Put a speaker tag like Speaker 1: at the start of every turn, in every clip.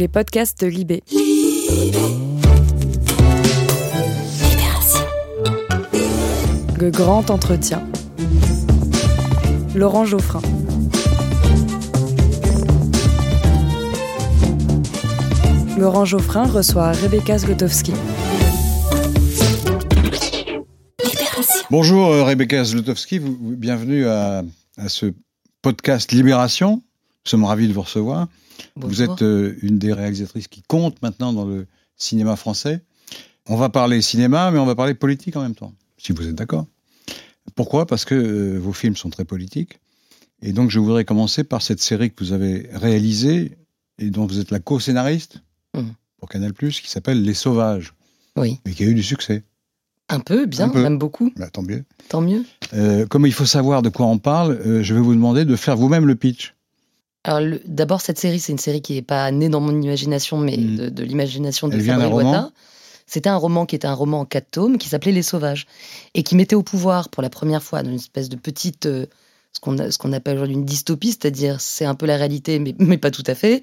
Speaker 1: les podcasts de Libé. Le grand entretien. Laurent Geoffrin. Laurent Geoffrin reçoit Rebecca Zlotowski.
Speaker 2: Bonjour euh, Rebecca Zlotowski, bienvenue à, à ce podcast Libération. Nous sommes ravis de vous recevoir. Vous êtes euh, une des réalisatrices qui compte maintenant dans le cinéma français. On va parler cinéma, mais on va parler politique en même temps, si vous êtes d'accord. Pourquoi? Parce que euh, vos films sont très politiques. Et donc je voudrais commencer par cette série que vous avez réalisée et dont vous êtes la co-scénariste
Speaker 3: Mhm.
Speaker 2: pour Canal+, qui s'appelle Les Sauvages,
Speaker 3: Oui,
Speaker 2: et qui a eu du succès.
Speaker 3: un peu, bien,
Speaker 2: Un peu.
Speaker 3: même beaucoup,
Speaker 2: Bah, tant mieux.
Speaker 3: tant mieux.
Speaker 2: Euh, comme il faut savoir de quoi on parle, euh, je vais vous demander de faire vous-même le pitch.
Speaker 3: Alors, d'abord, cette série, c'est une série qui n'est pas née dans mon imagination, mais
Speaker 2: Mhm.
Speaker 3: de, de l'imagination de
Speaker 2: roman
Speaker 3: Loita. C'était un roman qui était un roman en quatre tomes, qui s'appelait Les Sauvages, et qui mettait au pouvoir, pour la première fois, dans une espèce de petite, euh, ce qu'on a- ce qu'on appelle aujourd'hui une dystopie, c'est-à-dire c'est un peu la réalité, mais, mais pas tout à fait,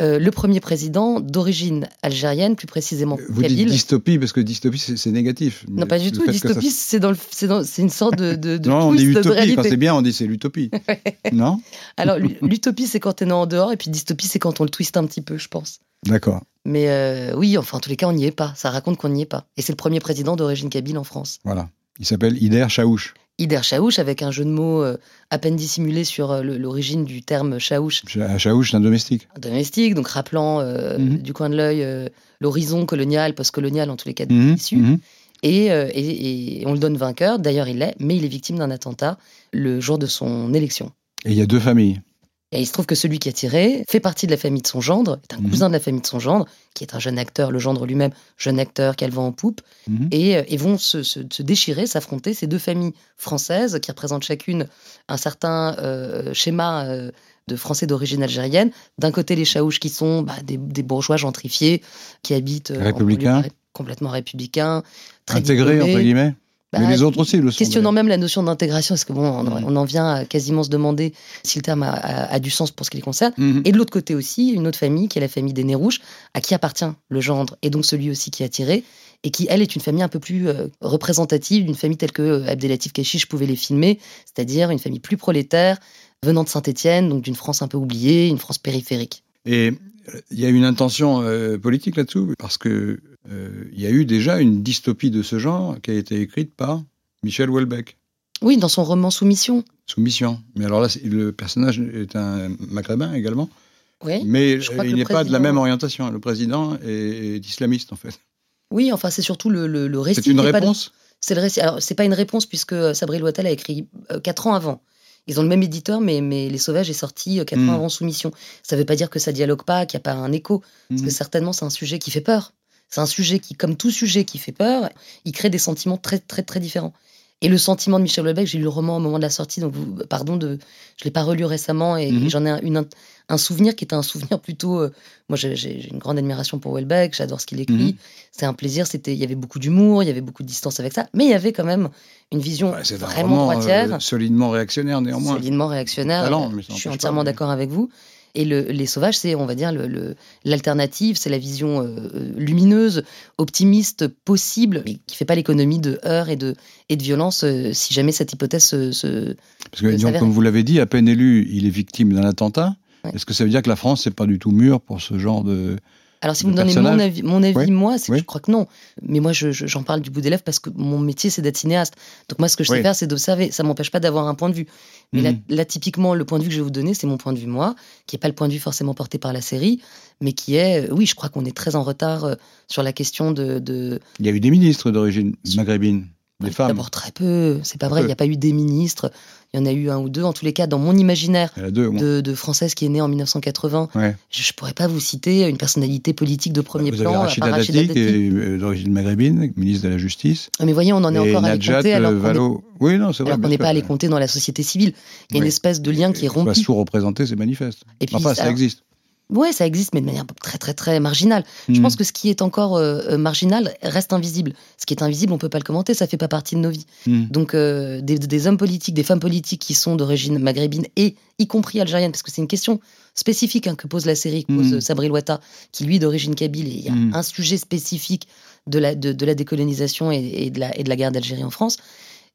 Speaker 3: euh, le premier président d'origine algérienne, plus précisément
Speaker 2: Vous dites dystopie parce que dystopie c'est négatif.
Speaker 3: Non, pas du tout.
Speaker 2: ça-
Speaker 3: Dystopie, c'est dans le- c'est dans- c'est une sorte de, de, de
Speaker 2: Non, on dit utopie. Quand c'est bien, on dit c'est l'utopie. non?
Speaker 3: Alors, l'u- l'utopie, c'est quand t'es né en dehors, et puis dystopie, c'est quand on le twiste un petit peu, je pense.
Speaker 2: D'accord.
Speaker 3: Mais euh, oui, enfin, en tous les cas, on n'y est pas. Ça raconte qu'on n'y est pas. Et c'est le premier président d'origine kabyle en France.
Speaker 2: Voilà. Il s'appelle Ider Chaouch.
Speaker 3: Ider Chaouch, avec un jeu de mots euh, à peine dissimulé sur euh, l'origine du terme Chaouch,
Speaker 2: Cha- Chaouch, c'est un domestique.
Speaker 3: un domestique, donc rappelant euh,
Speaker 2: Mhm.
Speaker 3: du coin de l'œil euh, l'horizon colonial, post-colonial, en tous les cas, issu.
Speaker 2: mhm.
Speaker 3: Et, euh, et- et on le donne vainqueur. D'ailleurs, il l'est, mais il est victime d'un attentat le jour de son élection.
Speaker 2: Et il y a deux familles.
Speaker 3: Et il se trouve que celui qui a tiré fait partie de la famille de son gendre, est un
Speaker 2: Mhm.
Speaker 3: cousin de la famille de son gendre, qui est un jeune acteur, le gendre lui-même, jeune acteur qui a le vent en poupe,
Speaker 2: Mhm.
Speaker 3: et, euh, et vont se, se- se déchirer, s'affronter ces deux familles françaises qui représentent chacune un certain euh, schéma euh, de Français d'origine algérienne. D'un côté, les Chaouches qui sont bah, des, des bourgeois gentrifiés qui habitent euh, en
Speaker 2: Républicains.
Speaker 3: complètement républicains,
Speaker 2: Intégrés, entre guillemets.
Speaker 3: Bah,
Speaker 2: Mais les autres aussi le sont.
Speaker 3: Questionnant même la notion d'intégration, parce que bon, on,
Speaker 2: Mhm.
Speaker 3: on en vient à quasiment se demander si le terme a, a- a du sens pour ce qui les concerne.
Speaker 2: Mhm.
Speaker 3: Et de l'autre côté aussi, une autre famille qui est la famille des Nez Rouges, à qui appartient le gendre, et donc celui aussi qui a tiré, et qui, elle, est une famille un peu plus euh, représentative d'une famille telle que euh, Abdelatif Kechiche pouvait les filmer, c'est-à-dire une famille plus prolétaire, venant de Saint-Étienne, donc d'une France un peu oubliée, une France périphérique.
Speaker 2: Et euh, il y a une intention euh, politique là-dessous, parce que euh, il y a eu déjà une dystopie de ce genre qui a été écrite par Michel Houellebecq.
Speaker 3: Oui, dans son roman Soumission.
Speaker 2: Soumission. Mais alors là, le personnage est un maghrébin également.
Speaker 3: Oui.
Speaker 2: Mais
Speaker 3: Je crois
Speaker 2: il n'est pas de la même orientation. Le président est, est islamiste, en fait.
Speaker 3: Oui, enfin, c'est surtout le, le, le récit.
Speaker 2: C'est une
Speaker 3: pas-
Speaker 2: réponse?
Speaker 3: C'est le récit. Alors, c'est pas une réponse puisque Sabri Loitel a écrit quatre ans avant. Ils ont le même éditeur, mais, mais Les Sauvages est sorti euh, quatre
Speaker 2: Mm.
Speaker 3: ans avant Soumission. Ça veut pas dire que ça dialogue pas, qu'il n'y a pas un écho. Parce que certainement, c'est un sujet qui fait peur. C'est un sujet qui, comme tout sujet qui fait peur, il crée des sentiments très, très, très différents. Et le sentiment de Michel Houellebecq, j'ai lu le roman au moment de la sortie, donc vous, pardon, de, je l'ai pas relu récemment et,
Speaker 2: Mhm.
Speaker 3: et j'en ai un, une- un souvenir qui était un souvenir plutôt. euh, moi, j'ai une grande admiration pour Houellebecq, j'adore ce qu'il écrit.
Speaker 2: Mhm.
Speaker 3: C'est un plaisir. Il y avait beaucoup d'humour, il y avait beaucoup de distance avec ça, mais il y avait quand même une vision vraiment droitière
Speaker 2: euh, solidement réactionnaire néanmoins.
Speaker 3: solidement réactionnaire.
Speaker 2: Talent,
Speaker 3: je suis entièrement d'accord avec vous. Et le- les sauvages, c'est, on va dire, le- le- l'alternative, c'est la vision euh, lumineuse, optimiste, possible, mais qui fait pas l'économie de heurts et de, et de violence euh, si jamais cette hypothèse se. se-
Speaker 2: Parce que, comme vous l'avez dit, à peine élu, il est victime d'un attentat.
Speaker 3: Ouais.
Speaker 2: Est-ce que ça veut dire que la France, c'est pas du tout mûre pour ce genre de.
Speaker 3: Alors, si vous me donnez mon avis, mon avis
Speaker 2: Oui.
Speaker 3: moi, c'est que
Speaker 2: Oui.
Speaker 3: je crois que non. Mais moi, je- je- j'en parle du bout des lèvres parce que mon métier, c'est d'être cinéaste. Donc, moi, ce que je sais
Speaker 2: Oui.
Speaker 3: faire, c'est d'observer. Ça m'empêche pas d'avoir un point de vue. Mais là,
Speaker 2: Mhm.
Speaker 3: là, typiquement, le point de vue que je vais vous donner, c'est mon point de vue, moi, qui n'est pas le point de vue forcément porté par la série, mais qui est, euh, oui, je crois qu'on est très en retard euh, sur la question de. de
Speaker 2: Il y a eu des ministres d'origine maghrébine, des femmes.
Speaker 3: D'abord, très peu. C'est pas vrai, il n'y a pas eu des ministres. Il y en a eu un ou deux. En tous les cas, dans mon imaginaire
Speaker 2: deux moins.
Speaker 3: de, de Française qui est née en 1980,
Speaker 2: Ouais.
Speaker 3: je ne pourrais pas vous citer une personnalité politique de premier
Speaker 2: Vous
Speaker 3: plan.
Speaker 2: avez
Speaker 3: à
Speaker 2: Rachida
Speaker 3: part
Speaker 2: Dati, qui
Speaker 3: Dati.
Speaker 2: est euh, d'origine maghrébine, ministre de la Justice.
Speaker 3: Mais voyez, on en est
Speaker 2: et
Speaker 3: encore à les compter alors
Speaker 2: euh,
Speaker 3: qu'on.
Speaker 2: Oui,
Speaker 3: alors qu'on
Speaker 2: bien
Speaker 3: n'est pas allé compter dans la société civile. Il y a une
Speaker 2: Oui.
Speaker 3: espèce de lien qui est
Speaker 2: Soit
Speaker 3: rompu.
Speaker 2: sous-représenté, c'est manifeste.
Speaker 3: Et puis,
Speaker 2: Enfin, ça
Speaker 3: alors,
Speaker 2: existe.
Speaker 3: Ouais, ça existe, mais de manière très très très marginale. Je
Speaker 2: Hmm.
Speaker 3: pense que ce qui est encore euh, euh, marginal reste invisible. Ce qui est invisible, on peut pas le commenter, ça fait pas partie de nos vies.
Speaker 2: Hmm.
Speaker 3: Donc euh, des, des hommes politiques, des femmes politiques qui sont d'origine maghrébine et y compris algérienne, parce que c'est une question spécifique hein, que pose la série, que pose
Speaker 2: Mm.
Speaker 3: euh, Sabri Louata, qui lui est d'origine kabyle, et il y a un sujet spécifique de la, de, de la décolonisation et, et de la, et de la guerre d'Algérie en France.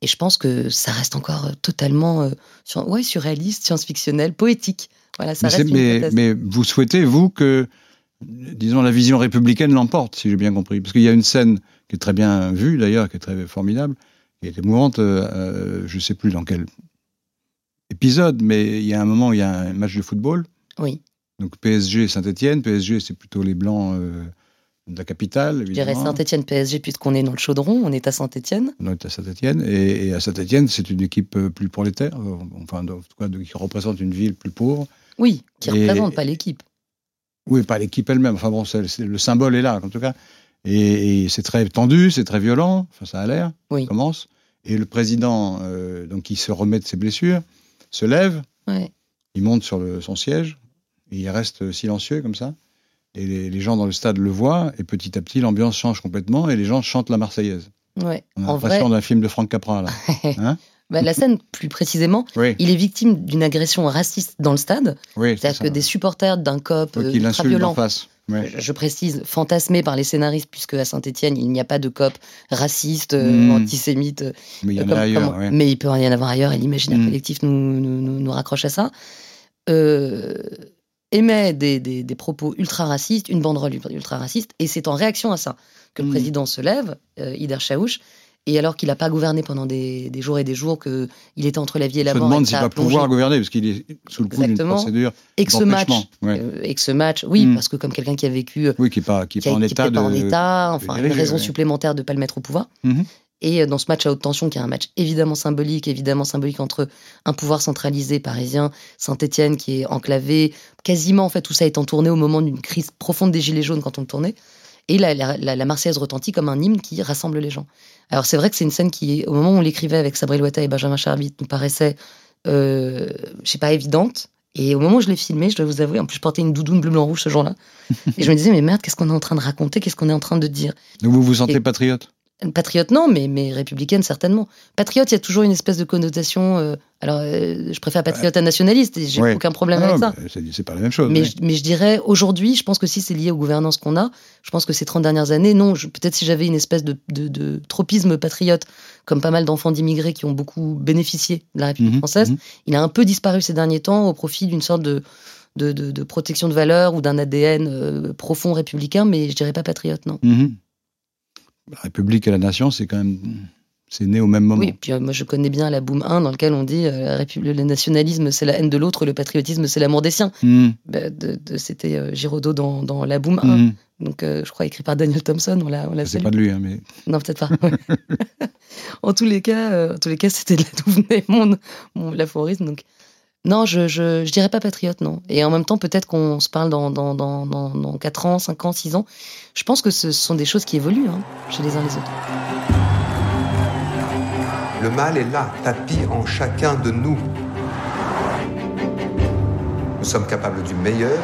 Speaker 3: Et je pense que ça reste encore euh, totalement euh, sur- ouais, surréaliste, science-fictionnel, poétique. Voilà, ça
Speaker 2: Mais,
Speaker 3: reste
Speaker 2: mais- mais vous souhaitez, vous, que, disons, la vision républicaine l'emporte, si j'ai bien compris. Parce qu'il y a une scène qui est très bien vue, d'ailleurs, qui est très formidable, qui est émouvante, euh, je ne sais plus dans quel épisode, mais il y a un moment où il y a un match de football.
Speaker 3: Oui,
Speaker 2: Donc PSG Saint-Etienne. PSG, c'est plutôt les Blancs euh, de la capitale,
Speaker 3: je dirais. Saint-Etienne PSG, puisqu'on est dans le chaudron, on est à Saint-Etienne.
Speaker 2: On est à Saint-Etienne. Et, et à Saint-Etienne, c'est une équipe euh, plus prolétaire, euh, enfin, en tout cas, qui représente une ville plus pauvre.
Speaker 3: Oui, qui
Speaker 2: Et-
Speaker 3: représente pas l'équipe.
Speaker 2: Oui, pas l'équipe elle-même. Enfin bon, c'est- c'est- le symbole est là, en tout cas. Et, et c'est très tendu, c'est très violent. Enfin, ça a l'air.
Speaker 3: Oui.
Speaker 2: Ça commence. Et le président, euh, donc, qui se remet de ses blessures, se lève,
Speaker 3: Ouais.
Speaker 2: il monte sur le- son siège, et il reste silencieux comme ça. Et les, les gens dans le stade le voient, et petit à petit, l'ambiance change complètement, et les gens chantent la Marseillaise.
Speaker 3: Ouais.
Speaker 2: On a
Speaker 3: En vrai,
Speaker 2: l'impression d'un film de Franck Capra, là. Hein
Speaker 3: bah, la scène, plus précisément,
Speaker 2: oui,
Speaker 3: il est victime d'une agression raciste dans le stade.
Speaker 2: oui.
Speaker 3: C'est-à-dire que des supporters d'un cop euh,
Speaker 2: qui l'insulte
Speaker 3: violent,
Speaker 2: en face. Ouais.
Speaker 3: je précise, fantasmé par les scénaristes, puisque à Saint-Etienne, il n'y a pas de cop raciste, euh,
Speaker 2: Mm.
Speaker 3: antisémite. euh,
Speaker 2: Mais il
Speaker 3: comme-
Speaker 2: a ailleurs.
Speaker 3: comme-
Speaker 2: ouais.
Speaker 3: Mais il peut y en avoir ailleurs, et l'imaginaire
Speaker 2: Mm.
Speaker 3: collectif nous, nous, nous- nous raccroche à ça. Émet des, des- des propos ultra racistes, une banderole ultra raciste, et c'est en réaction à ça que le
Speaker 2: Mm.
Speaker 3: président se lève, euh, Ider Chaouch, et alors qu'il n'a pas gouverné pendant des, des jours et des jours, qu'il était entre la vie et la mort, et
Speaker 2: demande
Speaker 3: que
Speaker 2: s'il va pouvoir gouverner, parce qu'il est sous le coup d'une procédure
Speaker 3: et que ce match.
Speaker 2: Ouais.
Speaker 3: euh, et que ce match, oui,
Speaker 2: Mm.
Speaker 3: parce que comme quelqu'un qui a vécu
Speaker 2: Oui, qui n'est pas, qui est
Speaker 3: qui
Speaker 2: pas
Speaker 3: a-
Speaker 2: en
Speaker 3: qui
Speaker 2: état
Speaker 3: était
Speaker 2: de.
Speaker 3: pas en état, enfin, une raison
Speaker 2: ouais.
Speaker 3: supplémentaire de ne pas le mettre au pouvoir.
Speaker 2: Mhm.
Speaker 3: Et euh, dans ce match à haute tension, qui est un match évidemment symbolique, évidemment symbolique entre un pouvoir centralisé parisien, Saint-Étienne qui est enclavé, quasiment en fait tout ça étant tourné au moment d'une crise profonde des gilets jaunes quand on le tournait, et la, la, la- la Marseillaise retentit comme un hymne qui rassemble les gens. Alors c'est vrai que c'est une scène qui, au moment où on l'écrivait avec Sabri Loata et Benjamin Charbit, nous paraissait, euh, je sais pas, évidente. Et au moment où je l'ai filmé, je dois vous avouer, en plus je portais une doudoune bleu blanc rouge ce jour-là, et je me disais mais merde, qu'est-ce qu'on est en train de raconter, qu'est-ce qu'on est en train de dire?
Speaker 2: Donc vous vous sentez
Speaker 3: Et-
Speaker 2: patriote?
Speaker 3: Patriote, non, mais, mais républicaine, certainement. Patriote, il y a toujours une espèce de connotation. euh, alors, euh, je préfère patriote à nationaliste, et j'ai
Speaker 2: Ouais.
Speaker 3: aucun problème
Speaker 2: Ah,
Speaker 3: avec ça.
Speaker 2: c'est pas la même chose.
Speaker 3: Mais,
Speaker 2: ouais.
Speaker 3: je, mais je dirais, aujourd'hui, je pense que si c'est lié aux gouvernances qu'on a, je pense que ces 30 dernières années, non, peut-être si j'avais une espèce de, de- de tropisme patriote, comme pas mal d'enfants d'immigrés qui ont beaucoup bénéficié de la République
Speaker 2: Mhm,
Speaker 3: française,
Speaker 2: mhm.
Speaker 3: il a un peu disparu ces derniers temps au profit d'une sorte de, de, de- de protection de valeurs ou d'un ADN euh, profond républicain, mais je dirais pas patriote, non.
Speaker 2: Mhm. La République et la nation, c'est quand même. C'est né au même moment.
Speaker 3: Oui, puis euh, moi je connais bien la Boom 1 dans lequel on dit euh, la le nationalisme c'est la haine de l'autre, le patriotisme c'est l'amour des siens.
Speaker 2: Mhm.
Speaker 3: Bah, de- de- C'était euh, Giraudot dans, dans la Boom 1,
Speaker 2: Mhm.
Speaker 3: donc euh, je crois écrit par Daniel Thompson, on l'a on l'a
Speaker 2: C'est pas de lui, hein, mais.
Speaker 3: Non, peut-être pas. en tous les cas, euh, en tous les cas, c'était de là d'où venait mon, mon l'aphorisme. Donc, non, je, je, je dirais pas patriote, non. Et en même temps, peut-être qu'on se parle dans, dans, dans, dans, dans 4 ans, 5 ans, 6 ans. Je pense que ce sont des choses qui évoluent hein, chez les uns les autres.
Speaker 4: Le mal est là, tapi en chacun de nous. Nous sommes capables du meilleur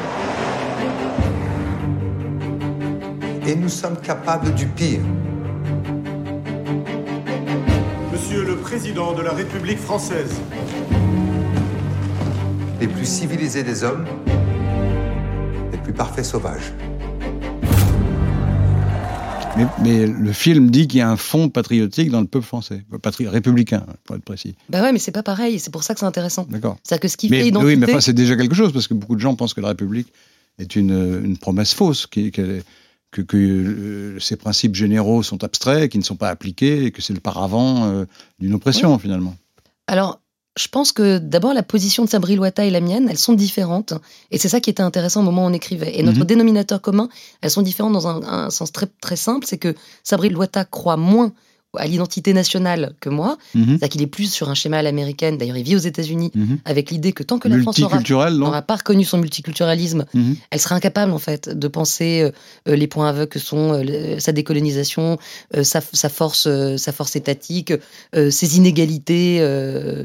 Speaker 4: et nous sommes capables du pire.
Speaker 5: Monsieur le Président de la République française,
Speaker 4: Les plus civilisés des hommes, les plus parfaits sauvages.
Speaker 2: Mais, mais le film dit qu'il y a un fond patriotique dans le peuple français, patri républicain, pour être précis.
Speaker 3: Bah ouais, mais c'est pas pareil, c'est pour ça que c'est intéressant.
Speaker 2: D'accord.
Speaker 3: C'est-à-dire que ce qui fait
Speaker 2: Mais
Speaker 3: identité...
Speaker 2: oui, mais enfin, c'est déjà quelque chose parce que beaucoup de gens pensent que la République est une, une promesse fausse, qui- qu'elle est- que, que euh, ces principes généraux sont abstraits, qui ne sont pas appliqués, et que c'est le paravent euh, d'une oppression finalement.
Speaker 3: Alors, je pense que d'abord, la position de Sabri Loata et la mienne, elles sont différentes. Et c'est ça qui était intéressant au moment où on écrivait. Et notre
Speaker 2: Mhm.
Speaker 3: dénominateur commun, elles sont différentes dans un, un sens très, très simple, c'est que Sabri Loata croit moins à l'identité nationale que moi.
Speaker 2: Mhm.
Speaker 3: C'est-à-dire qu'il est plus sur un schéma à l'américaine. D'ailleurs, il vit aux États-Unis
Speaker 2: Mhm.
Speaker 3: avec l'idée que tant que la France n'aura pas reconnu son multiculturalisme,
Speaker 2: Mhm.
Speaker 3: elle sera incapable en fait de penser euh, euh, les points aveugles que sont euh, sa décolonisation, euh, sa, sa force, sa force étatique, ses inégalités,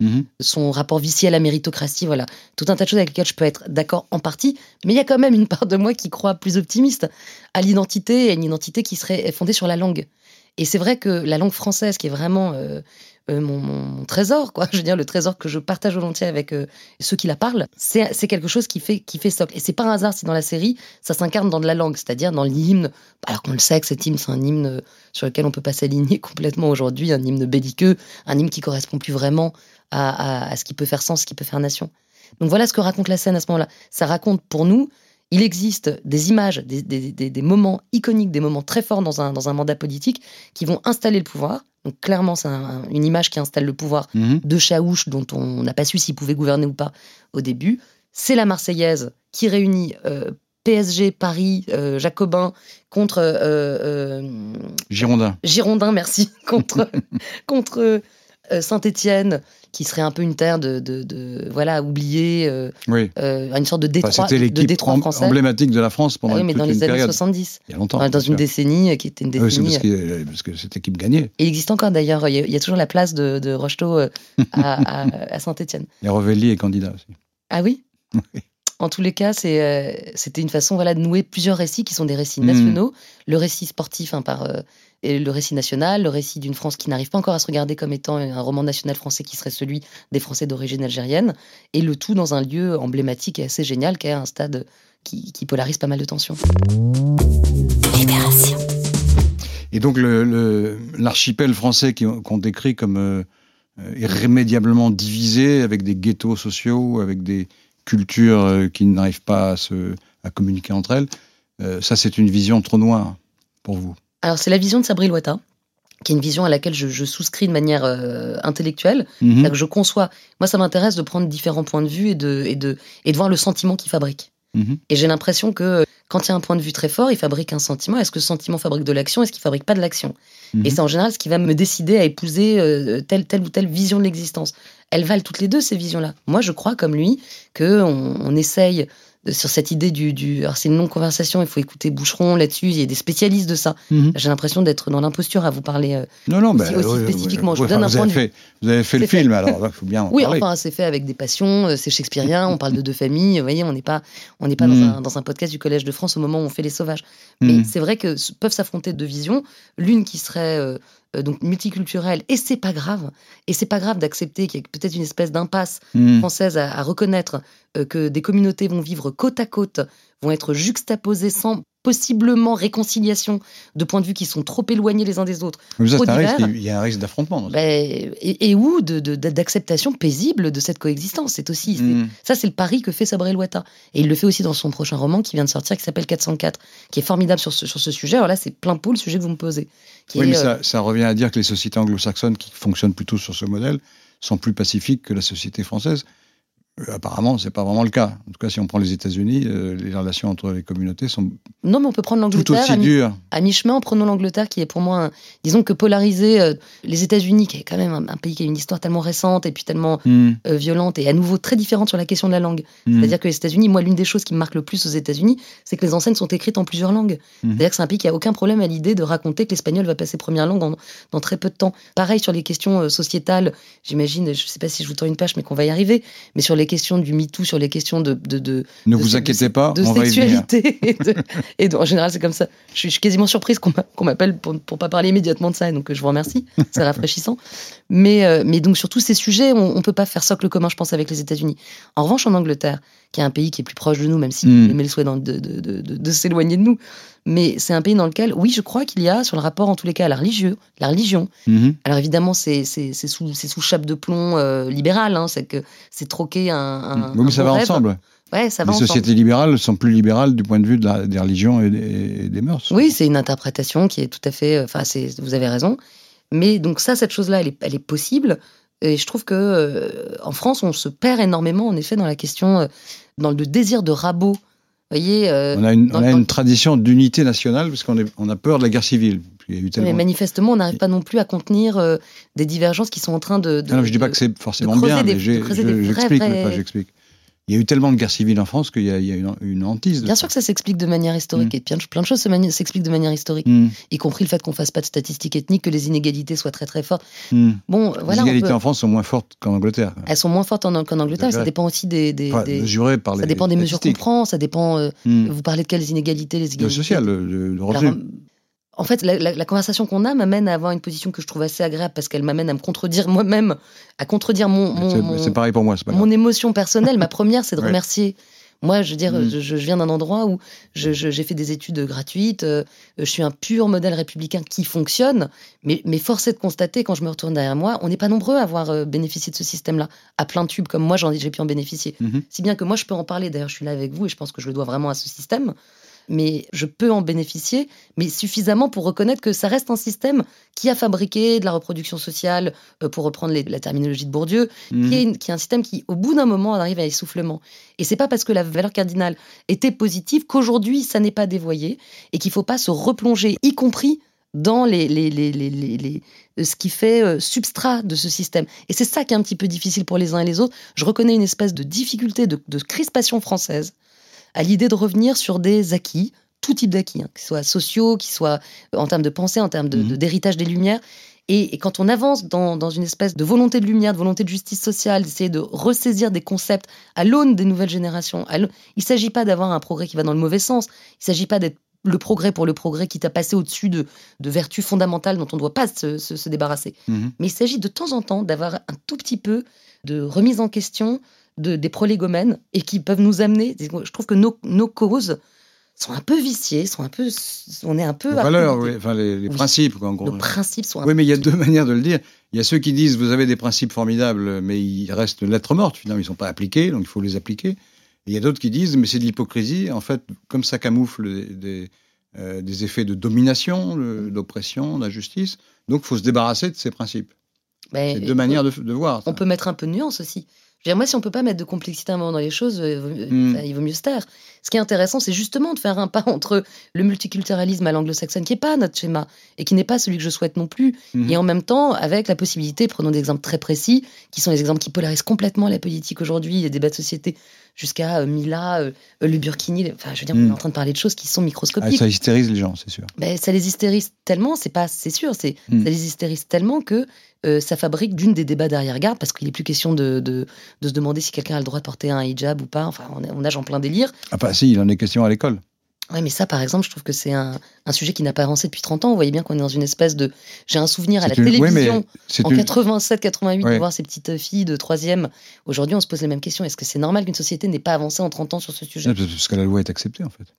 Speaker 2: Mhm.
Speaker 3: son rapport vicié à la méritocratie, voilà. Tout un tas de choses avec lesquelles je peux être d'accord en partie, mais il y a quand même une part de moi qui croit plus optimiste à l'identité, et à une identité qui serait fondée sur la langue. Et c'est vrai que la langue française, qui est vraiment euh, euh, mon, trésor, quoi, je veux dire le trésor que je partage volontiers avec euh, ceux qui la parlent, c'est quelque chose qui fait, qui socle. Et c'est pas un hasard si dans la série, ça s'incarne dans de la langue, c'est-à-dire dans l'hymne, alors qu'on le sait que cet hymne, c'est un hymne sur lequel on peut pas s'aligner complètement aujourd'hui, un hymne belliqueux, un hymne qui correspond plus vraiment à, à- à ce qui peut faire sens, ce qui peut faire nation. Donc voilà ce que raconte la scène à ce moment-là. Ça raconte pour nous, il existe des images, des, des- des- des moments iconiques, des moments très forts dans un, dans un mandat politique qui vont installer le pouvoir. Donc clairement, c'est un- une image qui installe le pouvoir
Speaker 2: Mhm.
Speaker 3: de Chaouche, dont on n'a pas su s'il pouvait gouverner ou pas au début. C'est la Marseillaise qui réunit euh, PSG, Paris, euh, Jacobin contre euh,
Speaker 2: Girondin.
Speaker 3: Girondin, merci, contre, contre Saint-Étienne, qui serait un peu une terre de, de, de- voilà oubliée, euh,
Speaker 2: Oui.
Speaker 3: euh, une sorte de détroit,
Speaker 2: Enfin, C'était l'équipe emblématique de la France pendant
Speaker 3: Ah oui, mais
Speaker 2: toute
Speaker 3: dans
Speaker 2: une
Speaker 3: les années
Speaker 2: période.
Speaker 3: 70,
Speaker 2: Il y a longtemps.
Speaker 3: Enfin, dans une décennie euh, qui était une
Speaker 2: Ah oui,
Speaker 3: décennie.
Speaker 2: parce, que, parce que cette équipe gagnait.
Speaker 3: Et il existe encore d'ailleurs, il y, a- il y a toujours la place de, de Rocheteau euh, à, à- à Saint-Étienne.
Speaker 2: Et Revelli est candidat aussi.
Speaker 3: Ah oui?
Speaker 2: Oui.
Speaker 3: En tous les cas, euh, c'était une façon voilà, de nouer plusieurs récits qui sont des récits
Speaker 2: Mhm.
Speaker 3: nationaux. Le récit sportif hein, par euh, et le récit national, le récit d'une France qui n'arrive pas encore à se regarder comme étant un roman national français qui serait celui des Français d'origine algérienne. Et le tout dans un lieu emblématique et assez génial qui est un stade qui, qui polarise pas mal de tensions.
Speaker 2: Et donc le- le- l'archipel français qu'on décrit comme euh, irrémédiablement divisé, avec des ghettos sociaux, avec des cultures euh, qui n'arrivent pas à, se, à communiquer entre elles, euh, ça c'est une vision trop noire pour vous.
Speaker 3: Alors c'est la vision de Sabri Loita, qui est une vision à laquelle je, je souscris de manière euh, intellectuelle.
Speaker 2: Mhm.
Speaker 3: C'est-à-dire que je conçois. Moi, ça m'intéresse de prendre différents points de vue et de, et de, et de voir le sentiment qu'il fabrique.
Speaker 2: Mhm.
Speaker 3: Et j'ai l'impression que euh, quand il y a un point de vue très fort, il fabrique un sentiment. Est-ce que ce sentiment fabrique de l'action? Est-ce qu'il fabrique pas de l'action?
Speaker 2: Mhm.
Speaker 3: Et c'est en général ce qui va me décider à épouser euh, telle, telle ou telle vision de l'existence. Elles valent toutes les deux, ces visions-là. Moi, je crois, comme lui, qu'on on essaye sur cette idée du. du alors, c'est une longue conversation, il faut écouter Boucheron là-dessus, il y a des spécialistes de ça.
Speaker 2: Mhm.
Speaker 3: J'ai l'impression d'être dans l'imposture à vous parler. euh,
Speaker 2: Non, non,
Speaker 3: aussi-
Speaker 2: bah,
Speaker 3: aussi
Speaker 2: oui, oui,
Speaker 3: spécifiquement,
Speaker 2: oui,
Speaker 3: je vous donne un
Speaker 2: vous
Speaker 3: point
Speaker 2: avez
Speaker 3: de
Speaker 2: fait, Vous avez fait le
Speaker 3: fait.
Speaker 2: film, alors il faut bien en
Speaker 3: Oui,
Speaker 2: parler.
Speaker 3: enfin, c'est fait avec des passions, euh, c'est shakespearien, on parle de deux familles, vous voyez, on n'est pas, on n'est pas dans,
Speaker 2: Mm.
Speaker 3: un, dans un podcast du Collège de France au moment où on fait Les Sauvages. Mais
Speaker 2: Mhm.
Speaker 3: c'est vrai que peuvent s'affronter deux visions, l'une qui serait euh, euh, donc multiculturelle, et c'est pas grave, et c'est pas grave d'accepter qu'il y a peut-être une espèce d'impasse
Speaker 2: Mhm.
Speaker 3: française à, à reconnaître euh, que des communautés vont vivre côte à côte, vont être juxtaposées sans possiblement réconciliation de points de vue qui sont trop éloignés les uns des autres.
Speaker 2: Mais ça,
Speaker 3: trop
Speaker 2: un risque,
Speaker 3: divers.
Speaker 2: il y a un risque d'affrontement.
Speaker 3: Ben, et, et où de- de- d'acceptation paisible de cette coexistence. C'est aussi
Speaker 2: Mhm.
Speaker 3: ça, c'est le pari que fait Sabré Loita. Et il le fait aussi dans son prochain roman qui vient de sortir, qui s'appelle 404, qui est formidable sur ce, sur ce sujet. Alors là, c'est plein pot le sujet que vous me posez.
Speaker 2: Oui,
Speaker 3: est,
Speaker 2: mais
Speaker 3: euh,
Speaker 2: ça revient à dire que les sociétés anglo-saxonnes qui fonctionnent plutôt sur ce modèle sont plus pacifiques que la société française. Euh, apparemment, c'est pas vraiment le cas. En tout cas, si on prend les États-Unis, euh, les relations entre les communautés sont
Speaker 3: Non, mais on peut prendre
Speaker 2: tout
Speaker 3: l'Angleterre
Speaker 2: aussi
Speaker 3: à, mi-
Speaker 2: dures.
Speaker 3: à mi-chemin en prenant l'Angleterre, qui est pour moi, un- disons que polariser euh, les États-Unis, qui est quand même un, un pays qui a une histoire tellement récente et puis tellement
Speaker 2: Mhm.
Speaker 3: euh, violente et à nouveau très différente sur la question de la langue.
Speaker 2: Mhm.
Speaker 3: C'est-à-dire que les États-Unis, moi, l'une des choses qui me marque le plus aux États-Unis, c'est que les enseignes sont écrites en plusieurs langues.
Speaker 2: Mhm.
Speaker 3: C'est-à-dire que c'est un pays qui a aucun problème à l'idée de raconter que l'espagnol va passer première langue en- dans très peu de temps. Pareil sur les questions sociétales, j'imagine, je ne sais pas si je vous tends une page, mais qu'on va y arriver, mais sur les questions du MeToo, sur les questions de. de, de
Speaker 2: Ne
Speaker 3: de
Speaker 2: vous inquiétez pas,
Speaker 3: de
Speaker 2: on va y venir.
Speaker 3: sexualité et, et en général c'est comme ça. Je suis, je suis quasiment surprise qu'on m'a- qu'on m'appelle pour pour pas parler immédiatement de ça, donc euh, je vous remercie, c'est rafraîchissant. Mais euh, mais donc sur tous ces sujets, on, on peut pas faire socle commun, je pense, avec les États-Unis. En revanche, en Angleterre, qui est un pays qui est plus proche de nous, même si
Speaker 2: Mm.
Speaker 3: on émet le souhait de, de, de, s'éloigner de nous, mais c'est un pays dans lequel, oui, je crois qu'il y a sur le rapport en tous les cas à la religion, la religion.
Speaker 2: Mhm.
Speaker 3: Alors évidemment, c'est sous c'est sous chape de plomb euh, libéral, hein, c'est que c'est troquer un, un,
Speaker 2: oui, mais ça va
Speaker 3: rêve.
Speaker 2: ensemble.
Speaker 3: Ouais, ça va
Speaker 2: les
Speaker 3: ensemble.
Speaker 2: sociétés libérales sont plus libérales du point de vue de la- des religions et des, et des mœurs.
Speaker 3: Oui, c'est une interprétation qui est tout à fait. Enfin, c'est vous avez raison. Mais donc ça, cette chose-là, elle est, elle est possible. Et je trouve que euh, en France, on se perd énormément, en effet, dans la question, euh, dans le désir de rabot voyez, euh,
Speaker 2: On a une,
Speaker 3: dans-
Speaker 2: on a
Speaker 3: dans-
Speaker 2: une tradition d'unité nationale parce qu'on on a peur de la guerre civile. Puis il y a eu
Speaker 3: mais manifestement, on n'arrive pas non plus à contenir des divergences qui sont en train de. de-
Speaker 2: Ah non, je dis pas que c'est forcément bien, mais j'explique. Il y a eu tellement de guerres civiles en France qu'il y a, il y a une, une hantise.
Speaker 3: Bien
Speaker 2: ça.
Speaker 3: sûr que ça s'explique de manière historique,
Speaker 2: Mm.
Speaker 3: et plein de, choses s'expliquent de manière historique,
Speaker 2: Hmm,
Speaker 3: y compris le fait qu'on fasse pas de statistiques ethniques, que les inégalités soient très très fortes.
Speaker 2: hmm.
Speaker 3: Bon,
Speaker 2: Les
Speaker 3: voilà,
Speaker 2: inégalités
Speaker 3: peut-
Speaker 2: en France sont moins fortes qu'en Angleterre.
Speaker 3: elles sont moins fortes en- qu'en Angleterre, ça dépend aussi des. des-
Speaker 2: Enfin,
Speaker 3: des-
Speaker 2: mesurées par les
Speaker 3: ça dépend des mesures qu'on prend, ça dépend. euh. Vous parlez de quelles inégalités Les
Speaker 2: Le
Speaker 3: inégalités
Speaker 2: social, le, le- le revenu.
Speaker 3: En fait, la, la- la conversation qu'on a m'amène à avoir une position que je trouve assez agréable parce qu'elle m'amène à me contredire moi-même, à contredire mon, mon,
Speaker 2: C'est- pareil pour moi, pas
Speaker 3: mon émotion personnelle. Ma première, c'est de
Speaker 2: Ouais.
Speaker 3: remercier. Moi, je veux dire,
Speaker 2: Mm.
Speaker 3: je, je viens d'un endroit où je- je- j'ai fait des études gratuites, euh, je suis un pur modèle républicain qui fonctionne, mais, mais force est de constater, quand je me retourne derrière moi, on n'est pas nombreux à avoir euh, bénéficié de ce système-là, à plein tube, comme moi, j'ai pu en bénéficier.
Speaker 2: Mhm.
Speaker 3: Si bien que moi, je peux en parler, d'ailleurs, je suis là avec vous et je pense que je le dois vraiment à ce système, mais je peux en bénéficier, mais suffisamment pour reconnaître que ça reste un système qui a fabriqué de la reproduction sociale, euh, pour reprendre les- la terminologie de Bourdieu,
Speaker 2: Mhm.
Speaker 3: qui est, une- qui est un système qui, au bout d'un moment, arrive à essoufflement. Et c'est pas parce que la valeur cardinale était positive qu'aujourd'hui, ça n'est pas dévoyé et qu'il faut pas se replonger, y compris dans les, les, les, les, euh, ce qui fait euh, substrat de ce système. Et c'est ça qui est un petit peu difficile pour les uns et les autres. Je reconnais une espèce de difficulté, de, de crispation française à l'idée de revenir sur des acquis, tout type d'acquis, hein, qu'ils soient sociaux, qu'ils soient euh, en termes de pensée, en termes de-
Speaker 2: Mhm.
Speaker 3: de- d'héritage des Lumières. Et, et quand on avance dans, dans une espèce de volonté de lumière, de volonté de justice sociale, d'essayer de ressaisir des concepts à l'aune des nouvelles générations, à il ne s'agit pas d'avoir un progrès qui va dans le mauvais sens, il ne s'agit pas d'être le progrès pour le progrès qui t'a passé au-dessus de, de vertus fondamentales dont on ne doit pas se, se- se débarrasser.
Speaker 2: Mhm.
Speaker 3: Mais il s'agit de temps en temps d'avoir un tout petit peu de remise en question de, des prolégomènes et qui peuvent nous amener. Je trouve que nos, nos causes sont un peu viciées, sont un peu, on est un peu.
Speaker 2: Les valeurs, oui, enfin les, les
Speaker 3: Oui.
Speaker 2: principes, en gros.
Speaker 3: Nos principes sont
Speaker 2: Oui, mais il y a deux manières de le dire. Il y a ceux qui disent vous avez des principes formidables, mais ils restent lettres mortes. Finalement, ils ne sont pas appliqués, donc il faut les appliquer. Et il y a d'autres qui disent mais c'est de l'hypocrisie. En fait, comme ça camoufle des, des, euh, des effets de domination, de- d'oppression, d'injustice, donc il faut se débarrasser de ces principes. C'est deux manières de, de voir. ça.
Speaker 3: On peut mettre un peu de nuance aussi. Je veux dire, moi, si on peut pas mettre de complexité à un moment dans les choses, euh, vaut mieux-
Speaker 2: Mm.
Speaker 3: enfin, il vaut mieux se taire. Ce qui est intéressant, c'est justement de faire un pas entre le multiculturalisme à l'anglo-saxonne, qui n'est pas notre schéma, et qui n'est pas celui que je souhaite non plus,
Speaker 2: Mhm.
Speaker 3: et en même temps, avec la possibilité, prenons des exemples très précis, qui sont les exemples qui polarisent complètement la politique aujourd'hui, les débats de société, jusqu'à euh, Mila, euh, le Burkini, les- enfin, je veux dire, on est en train de parler de choses qui sont
Speaker 2: Ah,
Speaker 3: microscopiques.
Speaker 2: ça hystérise les gens, c'est sûr.
Speaker 3: Ben, ça les hystérise tellement, c'est pas, c'est sûr, c'est
Speaker 2: Mm.
Speaker 3: ça les hystérise tellement que euh, ça fabrique d'une des débats d'arrière-garde parce qu'il est plus question de, de, de se demander si quelqu'un a le droit de porter un hijab ou pas. Enfin, on, est- on nage en plein délire.
Speaker 2: Ah, bah si, il en est question à l'école.
Speaker 3: Ouais, mais ça, par exemple, je trouve que c'est un, un sujet qui n'a pas avancé depuis 30 ans. Vous voyez bien qu'on est dans une espèce de. J'ai un souvenir à la
Speaker 2: une- oui,
Speaker 3: télévision en
Speaker 2: une-
Speaker 3: 87-88
Speaker 2: Ouais.
Speaker 3: de voir ces petites filles de troisième. Aujourd'hui, on se pose les mêmes questions. Est-ce que c'est normal qu'une société n'ait pas avancé en 30 ans sur ce sujet?
Speaker 2: Parce que la loi est acceptée, en fait.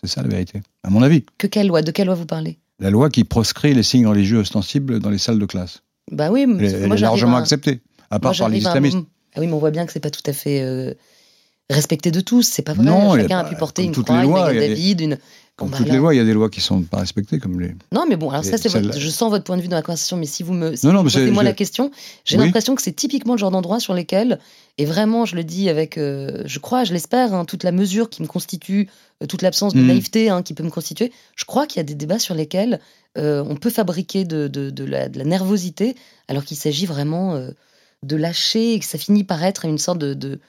Speaker 2: C'est ça la vérité, à mon avis.
Speaker 3: Que quelle loi? De quelle loi vous parlez?
Speaker 2: La loi qui proscrit les signes religieux ostensibles dans les salles de classe.
Speaker 3: Bah oui, mais
Speaker 2: est- elle
Speaker 3: moi
Speaker 2: est
Speaker 3: j'arrive
Speaker 2: largement
Speaker 3: à
Speaker 2: acceptée, à
Speaker 3: Moi,
Speaker 2: part par les
Speaker 3: à
Speaker 2: islamistes.
Speaker 3: Ah oui, mais on voit bien que c'est pas tout à fait euh, respecté de tous. C'est pas vrai.
Speaker 2: Non, a
Speaker 3: Chacun a
Speaker 2: pas-
Speaker 3: pu porter une croix, une
Speaker 2: lois, a-
Speaker 3: David, une.
Speaker 2: Comme
Speaker 3: bah
Speaker 2: toutes les lois, il y a des lois qui sont pas respectées, comme les.
Speaker 3: Non, mais bon, alors ça, c'est votre- Je sens votre point de vue dans la conversation, mais si vous me. Si
Speaker 2: Non, non,
Speaker 3: vous
Speaker 2: mais c'est-
Speaker 3: posez moi
Speaker 2: je-
Speaker 3: la question, j'ai
Speaker 2: Oui.
Speaker 3: l'impression que c'est typiquement le genre d'endroit sur lesquels, et vraiment, je le dis avec, euh, je crois, je l'espère, hein, toute la mesure qui me constitue, euh, toute l'absence de
Speaker 2: Mhm.
Speaker 3: naïveté hein, qui peut me constituer, je crois qu'il y a des débats sur lesquels euh, on peut fabriquer de, de- de la, de la nervosité, alors qu'il s'agit vraiment de lâcher et que ça finit par être une sorte de. de-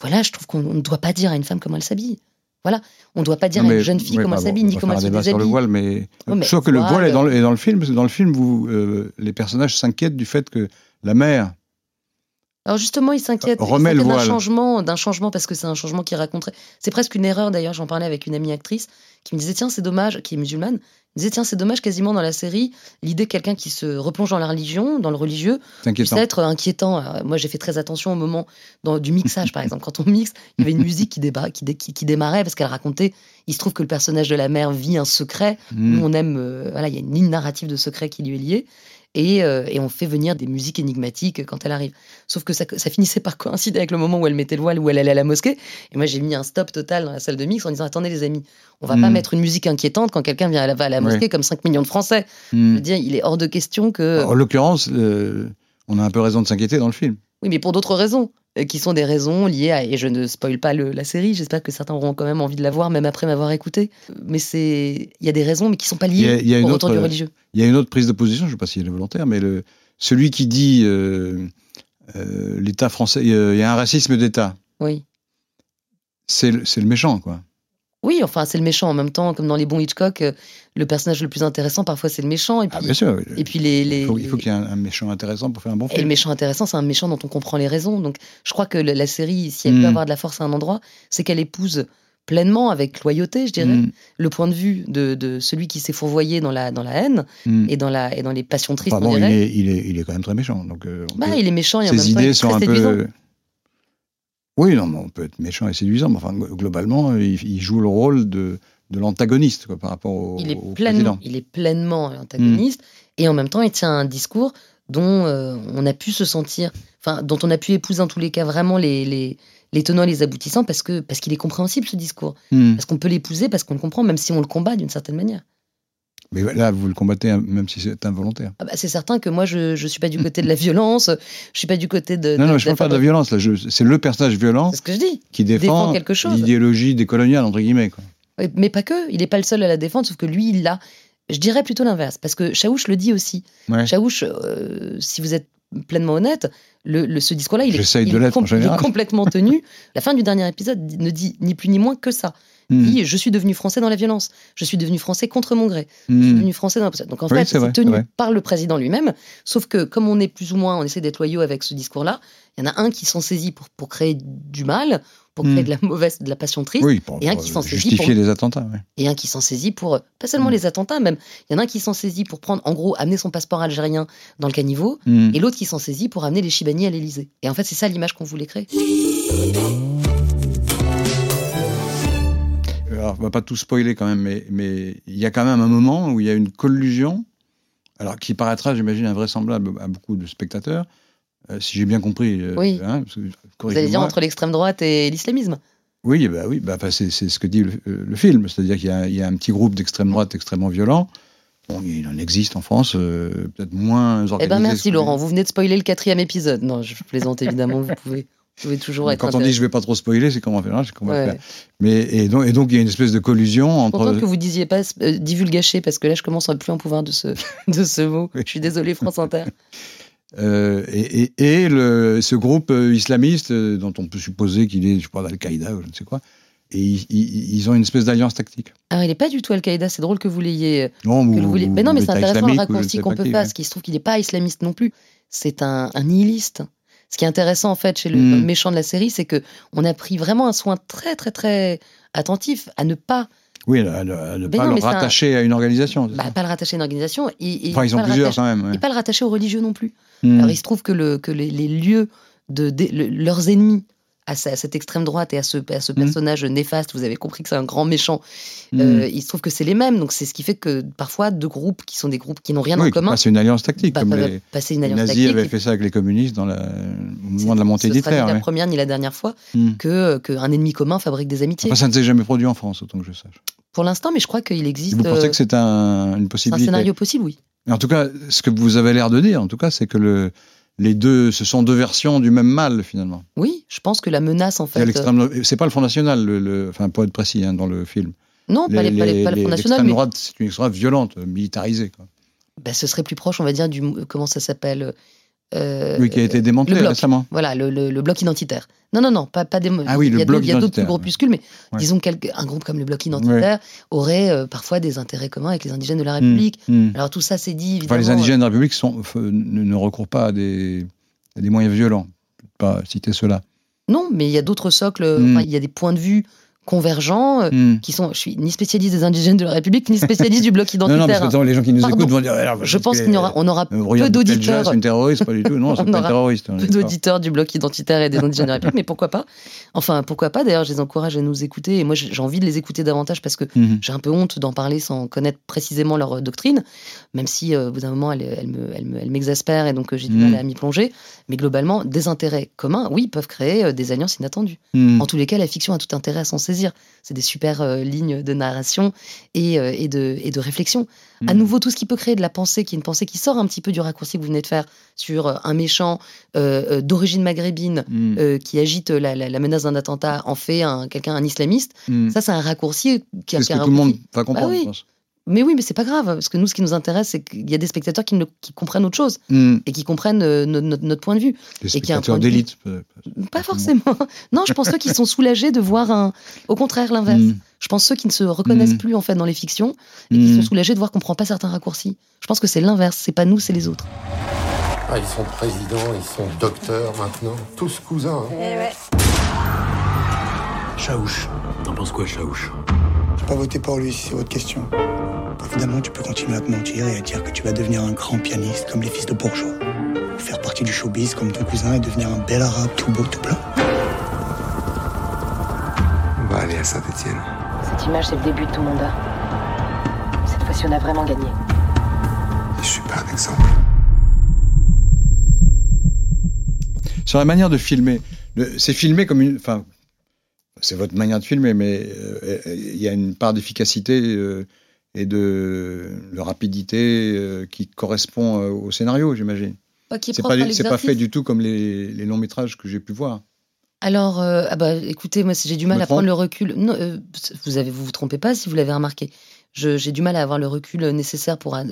Speaker 3: Voilà, je trouve qu'on on ne doit pas dire à une femme comment elle s'habille. Voilà, on ne doit pas dire à une jeune fille comment elle s'habille, ni comment elle se
Speaker 2: débat sur le
Speaker 3: déshabille.
Speaker 2: voile, mais je que le
Speaker 3: voile,
Speaker 2: est dans le, est dans le film, parce que dans le film, vous, euh, les personnages s'inquiètent du fait que la mère
Speaker 3: Alors justement, il s'inquiète. d'un changement, d'un changement parce que c'est un changement qui raconterait. C'est presque une erreur d'ailleurs. J'en parlais avec une amie actrice qui me disait tiens c'est dommage, qui est musulmane, me disait tiens c'est dommage quasiment dans la série l'idée que quelqu'un qui se replonge dans la religion, dans le religieux,
Speaker 2: c'est
Speaker 3: puisse
Speaker 2: inquiétant.
Speaker 3: être inquiétant. Alors, moi j'ai fait très attention au moment dans- du mixage par exemple. Quand on mixe, il y avait une musique qui, déba- qui, dé- qui- qui démarrait parce qu'elle racontait. Il se trouve que le personnage de la mère vit un secret nous,
Speaker 2: Mm.
Speaker 3: on aime. euh, voilà, il y a une ligne narrative de secret qui lui est liée. Et, euh, et on fait venir des musiques énigmatiques quand elle arrive. Sauf que ça, ça finissait par coïncider avec le moment où elle mettait le voile, où elle allait à la mosquée. Et moi, j'ai mis un stop total dans la salle de mix en disant Attendez, les amis, on va pas
Speaker 2: Mm.
Speaker 3: mettre une musique inquiétante quand quelqu'un vient à la, va à la mosquée comme 5 millions de Français. Je veux dire, il est hors de question que.
Speaker 2: En l'occurrence, euh, on a un peu raison de s'inquiéter dans le film.
Speaker 3: Oui, mais pour d'autres raisons. Euh, qui sont des raisons liées à. Et je ne spoil pas le- la série, j'espère que certains auront quand même envie de la voir, même après m'avoir écouté. Mais c'est. Il y a des raisons, mais qui sont pas
Speaker 2: Il y a-
Speaker 3: liées
Speaker 2: y a
Speaker 3: au retour
Speaker 2: autre-
Speaker 3: du religieux.
Speaker 2: Il y a une autre prise de position, je ne sais pas si elle est volontaire, mais le, celui qui dit euh, euh, l'État français, il y a un racisme d'État,
Speaker 3: Oui.
Speaker 2: c'est le, c'est le méchant, quoi.
Speaker 3: Oui, enfin, c'est le méchant. En même temps, comme dans les bons Hitchcock, euh, le personnage le plus intéressant, parfois, c'est le méchant. Et puis,
Speaker 2: Ah, bien sûr.
Speaker 3: et puis les, les-
Speaker 2: il faut, il faut qu'il y ait un, un méchant intéressant pour faire un bon
Speaker 3: Et le
Speaker 2: film.
Speaker 3: méchant intéressant, c'est un méchant dont on comprend les raisons. Donc, je crois que la série, si elle peut avoir de la force à un endroit, c'est qu'elle épouse pleinement, avec loyauté, je dirais,
Speaker 2: Mm,
Speaker 3: le point de vue de, de celui qui s'est fourvoyé dans la, dans la haine
Speaker 2: mm.
Speaker 3: et dans, la, et dans les passions tristes,
Speaker 2: Enfin,
Speaker 3: on
Speaker 2: bon, il, est, il, est, il est quand même très méchant. Donc, euh,
Speaker 3: Bah,
Speaker 2: peut-
Speaker 3: il est méchant et en
Speaker 2: ses idées sont un
Speaker 3: séduisant.
Speaker 2: Oui, non, mais on peut être méchant et séduisant, mais enfin, globalement, il, il joue le rôle de, de l'antagoniste par rapport au,
Speaker 3: il est
Speaker 2: au
Speaker 3: pleinement,
Speaker 2: président.
Speaker 3: il est pleinement l'antagoniste et en même temps il tient un discours dont euh, on a pu se sentir, enfin dont on a pu épouser en tous les cas vraiment les, les, les tenants et les aboutissants parce que parce qu'il est compréhensible ce discours,
Speaker 2: Mm.
Speaker 3: parce qu'on peut l'épouser parce qu'on le comprend même si on le combat d'une certaine manière.
Speaker 2: Mais là, vous le combattez, hein, même si c'est involontaire.
Speaker 3: Ah bah, c'est certain que moi je je suis pas du côté de la violence, je suis pas du côté de.
Speaker 2: Non,
Speaker 3: de-
Speaker 2: non, je ne parle pas de la violence. C'est le personnage violent
Speaker 3: C'est ce que je dis.
Speaker 2: qui
Speaker 3: défend
Speaker 2: défend, l'idéologie décoloniale, entre guillemets. Quoi.
Speaker 3: Mais pas que, il n'est pas le seul à la défendre, sauf que lui, il l'a. Je dirais plutôt l'inverse, parce que Chaouch le dit aussi.
Speaker 2: Ouais.
Speaker 3: Chaouch, euh, si vous êtes pleinement honnête, le, le- ce discours-là, il, est, il
Speaker 2: de
Speaker 3: il complètement tenu. La fin du dernier épisode ne dit ni plus ni moins que ça.
Speaker 2: Mm.
Speaker 3: Dit Je suis devenu français dans la violence. Je suis devenu français contre mon gré. Je suis
Speaker 2: Mm.
Speaker 3: devenu français dans la... Donc en
Speaker 2: Oui,
Speaker 3: fait,
Speaker 2: c'est
Speaker 3: tenu
Speaker 2: vrai.
Speaker 3: par le président lui-même. Sauf que comme on est plus ou moins, on essaie d'être loyaux avec ce discours-là, il y en a un qui s'en saisit pour, pour créer du mal, pour créer
Speaker 2: Mm.
Speaker 3: de la mauvaise, de la passion triste.
Speaker 2: Oui, pour,
Speaker 3: et un qui s'en saisit
Speaker 2: justifier
Speaker 3: pour-
Speaker 2: les attentats. ouais.
Speaker 3: et un qui s'en saisit pour, pas seulement
Speaker 2: Mm.
Speaker 3: les attentats même, il y en a un qui s'en saisit pour prendre, en gros, amener son passeport algérien dans le caniveau, et l'autre qui s'en saisit pour amener les Chibani à l'Elysée. Et en fait, c'est ça l'image qu'on voulait créer.
Speaker 2: Alors, on va pas tout spoiler quand même, mais mais il y a quand même un moment où il y a une collusion, alors qui paraîtra, j'imagine, invraisemblable à beaucoup de spectateurs, euh, si j'ai bien compris. euh,
Speaker 3: Oui.
Speaker 2: hein, parce que-
Speaker 3: Vous allez dire entre l'extrême droite et l'islamisme.
Speaker 2: Oui, bah oui, bah, c'est ce que dit le, euh, le film, c'est-à-dire qu'il y, a- il y a un petit groupe d'extrême droite extrêmement violent. Bon, il en existe en France, euh, peut-être moins organisé.
Speaker 3: Eh ben merci Laurent, vous venez de spoiler le quatrième épisode. Non, je plaisante évidemment, vous pouvez, toujours être
Speaker 2: Quand on dit je vais pas trop spoiler, c'est comment
Speaker 3: Ouais.
Speaker 2: faire. Mais et donc, et donc il y a une espèce de collusion entre.
Speaker 3: Contente que vous disiez pas euh, divulgacher parce que là je commence à plus en pouvoir de ce, de ce mot.
Speaker 2: Oui.
Speaker 3: Je suis désolée France Inter.
Speaker 2: Euh, et et, et le, ce groupe euh, islamiste, euh, dont on peut supposer qu'il est, je sais pas, d'Al-Qaïda ou je ne sais quoi, et ils, ils- ils ont une espèce d'alliance tactique.
Speaker 3: Alors il n'est pas du tout Al-Qaïda, c'est drôle que vous l'ayez euh,
Speaker 2: Non,
Speaker 3: que vous Mais non, mais c'est intéressant le
Speaker 2: ne
Speaker 3: raccourci qu'on
Speaker 2: pas
Speaker 3: peut faire, parce qu'il se trouve qu'il n'est pas islamiste non plus. C'est un, un nihiliste. Ce qui est intéressant en fait chez le,
Speaker 2: Mm.
Speaker 3: le méchant de la série, c'est que on a pris vraiment un soin très très très attentif à ne pas,
Speaker 2: Oui, à, ne- à ne
Speaker 3: Mais
Speaker 2: pas
Speaker 3: non,
Speaker 2: le
Speaker 3: un-
Speaker 2: rattacher à une organisation.
Speaker 3: bah, pas le rattacher à une organisation et, et
Speaker 2: enfin, ils
Speaker 3: le
Speaker 2: plusieurs
Speaker 3: rattacher-
Speaker 2: quand même. ouais.
Speaker 3: et pas le rattacher aux religieux non plus.
Speaker 2: Hmm.
Speaker 3: Alors il se trouve que, le, que les, les lieux de, de- le- leurs ennemis à, ce- à cette extrême droite et à ce, à ce
Speaker 2: Mm.
Speaker 3: personnage néfaste, vous avez compris que c'est un grand méchant,
Speaker 2: Hmm.
Speaker 3: euh, il se trouve que c'est les mêmes. Donc c'est ce qui fait que parfois deux groupes qui sont des groupes qui n'ont rien
Speaker 2: oui,
Speaker 3: en commun
Speaker 2: c'est une alliance tactique, comme les,
Speaker 3: passer une
Speaker 2: les nazis
Speaker 3: tactique.
Speaker 2: avaient fait ça avec les communistes dans la, au moment de la montée
Speaker 3: Ce sera ni
Speaker 2: d'Hitler.
Speaker 3: la première ni la dernière fois
Speaker 2: Hmm.
Speaker 3: que qu'un ennemi commun fabrique des amitiés.
Speaker 2: Enfin, ça ne s'est jamais produit en France, autant que je sache.
Speaker 3: Pour l'instant, mais je crois qu'il existe.
Speaker 2: Vous pensez
Speaker 3: euh,
Speaker 2: que c'est un- une
Speaker 3: c'est un
Speaker 2: possibilité
Speaker 3: scénario possible, oui.
Speaker 2: En tout cas, ce que vous avez l'air de dire, en tout cas, c'est que le, les deux, ce sont deux versions du même mal finalement.
Speaker 3: Oui, je pense que la menace, en fait. euh,
Speaker 2: C'est pas le Front National, le, le- enfin pour être précis hein, dans le film.
Speaker 3: non, pas, les, pas, les- pas le Front National, mais
Speaker 2: droite, c'est une extrême droite violente, militarisée, quoi.
Speaker 3: bah, ce serait plus proche, on va dire, du. Comment ça s'appelle euh,
Speaker 2: oui, qui a été démantelé
Speaker 3: le bloc.
Speaker 2: récemment.
Speaker 3: Voilà, le, le- le bloc identitaire. Non, non, non, pas, pas des.
Speaker 2: Ah oui, le bloc
Speaker 3: Il y a d'autres plus groupuscules, mais
Speaker 2: Ouais.
Speaker 3: disons qu'un groupe comme le bloc identitaire aurait euh, parfois des intérêts communs avec les indigènes de la République.
Speaker 2: hmm.
Speaker 3: Alors tout ça, c'est dit,
Speaker 2: Enfin, les indigènes de la République sont, f- ne, ne recourent pas à des, à des moyens violents. Je ne peux pas citer cela.
Speaker 3: Non, mais il y a d'autres socles, enfin, il y a des points de vue convergents. euh,
Speaker 2: Hmm.
Speaker 3: qui sont, je suis ni spécialiste des indigènes de la République, ni spécialiste du bloc
Speaker 2: Non,
Speaker 3: identitaire.
Speaker 2: non, parce que
Speaker 3: hein.
Speaker 2: attends, les gens qui nous
Speaker 3: Pardon.
Speaker 2: écoutent vont dire.
Speaker 3: Je pense y aura, on aura peu d'auditeurs.
Speaker 2: C'est une terroriste, pas du tout. Non, c'est pas une
Speaker 3: aura
Speaker 2: terroriste. est
Speaker 3: peu d'auditeurs du bloc identitaire et des indigènes de la République, mais pourquoi pas? Enfin, pourquoi pas D'ailleurs, je les encourage à nous écouter. Et moi, j'ai envie de les écouter davantage parce que
Speaker 2: Mhm.
Speaker 3: j'ai un peu honte d'en parler sans connaître précisément leur euh, doctrine, même si euh, au bout d'un moment, elle, elle me- elle me- elle m'exaspère et donc euh, j'ai du
Speaker 2: Mhm.
Speaker 3: mal à m'y plonger. Mais globalement, des intérêts communs, oui, peuvent créer euh, des alliances inattendues.
Speaker 2: Mhm.
Speaker 3: En tous les cas, la fiction a tout intérêt à s'en saisir. Plaisir. C'est des super euh, lignes de narration et, euh, et, de, et de réflexion. À
Speaker 2: Mm.
Speaker 3: nouveau, tout ce qui peut créer de la pensée, qui est une pensée qui sort un petit peu du raccourci que vous venez de faire sur euh, un méchant d'origine maghrébine
Speaker 2: Mm.
Speaker 3: euh, qui agite la, la- la menace d'un attentat, en fait un, quelqu'un, un islamiste.
Speaker 2: Mm.
Speaker 3: Ça, c'est un raccourci qui a
Speaker 2: C'est ce que tout le monde va comprendre,
Speaker 3: oui.
Speaker 2: je pense.
Speaker 3: Mais oui, mais c'est pas grave, parce que nous, ce qui nous intéresse, c'est qu'il y a des spectateurs qui, ne- qui comprennent autre chose
Speaker 2: Mm.
Speaker 3: et qui comprennent euh, no- no- notre point de vue.
Speaker 2: Des
Speaker 3: Et
Speaker 2: spectateurs
Speaker 3: de
Speaker 2: d'élite. peut-
Speaker 3: Pas forcément. Non, je pense ceux qui sont soulagés de voir un. Au contraire, l'inverse.
Speaker 2: Mm.
Speaker 3: Je pense ceux qui ne se reconnaissent
Speaker 2: Mm.
Speaker 3: plus en fait dans les fictions et qui sont soulagés de voir qu'on prend pas certains raccourcis. Je pense que c'est l'inverse. C'est pas nous, c'est les autres.
Speaker 6: Ah, ils sont présidents, ils sont docteurs maintenant. Tous cousins. hein.
Speaker 7: Chaouche. T'en penses quoi, Chaouche?
Speaker 8: Je vais pas voter pour lui si c'est votre question. Évidemment, tu peux continuer à te mentir et à dire que tu vas devenir un grand pianiste comme les fils de bourgeois. Ou faire partie du showbiz comme ton cousin et devenir un bel arabe tout beau, tout blanc.
Speaker 4: On va aller à Saint-Étienne.
Speaker 9: Cette image, c'est le début de ton mandat. Cette fois-ci, on a vraiment gagné.
Speaker 4: Je suis pas un exemple.
Speaker 2: Sur la manière de filmer, c'est filmé comme une. Enfin, c'est votre manière de filmer, mais euh, il y a une part d'efficacité euh, et de, de rapidité euh, qui correspond euh, au scénario, j'imagine.
Speaker 3: Est
Speaker 2: C'est pas, fait du tout comme les, les longs métrages que j'ai pu voir.
Speaker 3: Alors, euh, ah bah, écoutez, moi, j'ai du mal à prendre le recul. Non, euh, vous avez, vous vous trompez pas si vous l'avez remarqué. J'ai du mal à avoir le recul nécessaire pour. euh,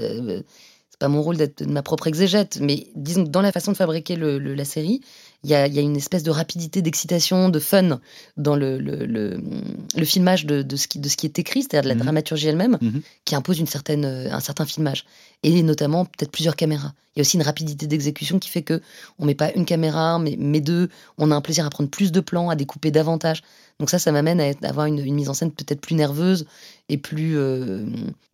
Speaker 3: c'est pas mon rôle d'être ma propre exégète, mais disons dans la façon de fabriquer le- le- la série, il y a, il y a une espèce de rapidité, d'excitation, de fun dans le, le, le- le filmage de, de ce qui, de ce qui est écrit, c'est-à-dire de la
Speaker 2: Mhm.
Speaker 3: dramaturgie elle-même,
Speaker 2: Mhm.
Speaker 3: qui impose une certaine, euh, un certain filmage. Et notamment, peut-être plusieurs caméras. Il y a aussi une rapidité d'exécution qui fait que on met pas une caméra, mais, mais deux. On a un plaisir à prendre plus de plans, à découper davantage. Donc ça, ça m'amène à avoir une, une mise en scène peut-être plus nerveuse et plus... euh,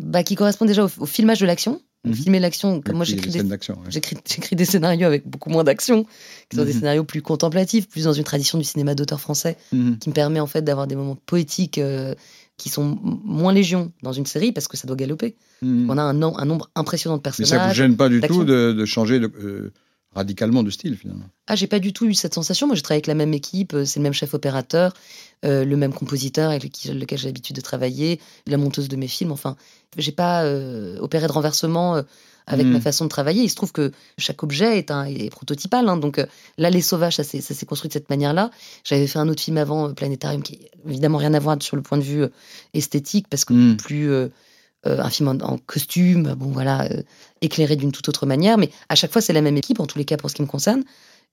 Speaker 3: bah, qui correspond déjà au, au filmage de l'action.
Speaker 2: Mhm.
Speaker 3: Filmer l'action, comme moi j'écris des,
Speaker 2: ouais.
Speaker 3: Des scénarios avec beaucoup moins d'action, qui sont des
Speaker 2: Mhm.
Speaker 3: scénarios plus contemplatifs, plus dans une tradition du cinéma d'auteur français,
Speaker 2: Mhm.
Speaker 3: qui me permet en fait d'avoir des moments poétiques euh, qui sont moins légion dans une série parce que ça doit galoper. On a un, nom- un nombre impressionnant de
Speaker 2: Mais ça vous
Speaker 3: personnages.
Speaker 2: gêne pas du tout de, de changer de- euh, radicalement de style, finalement.
Speaker 3: Ah, j'ai pas du tout eu cette sensation. Moi, je travaille avec la même équipe, euh, c'est le même chef opérateur, euh, le même compositeur avec lequel, j'ai l'habitude de travailler, la monteuse de mes films. Enfin, j'ai pas euh, opéré de renversement euh, avec ma façon de travailler. Il se trouve que chaque objet est, un, est prototypal. hein. donc là, Les Sauvages, ça s'est construit de cette manière-là. J'avais fait un autre film avant, Planétarium, qui évidemment rien à voir sur le point de vue esthétique, parce que
Speaker 2: Mhm.
Speaker 3: plus euh, un film en, en costume, bon voilà, euh, éclairé d'une toute autre manière. Mais à chaque fois, c'est la même équipe, en tous les cas pour ce qui me concerne.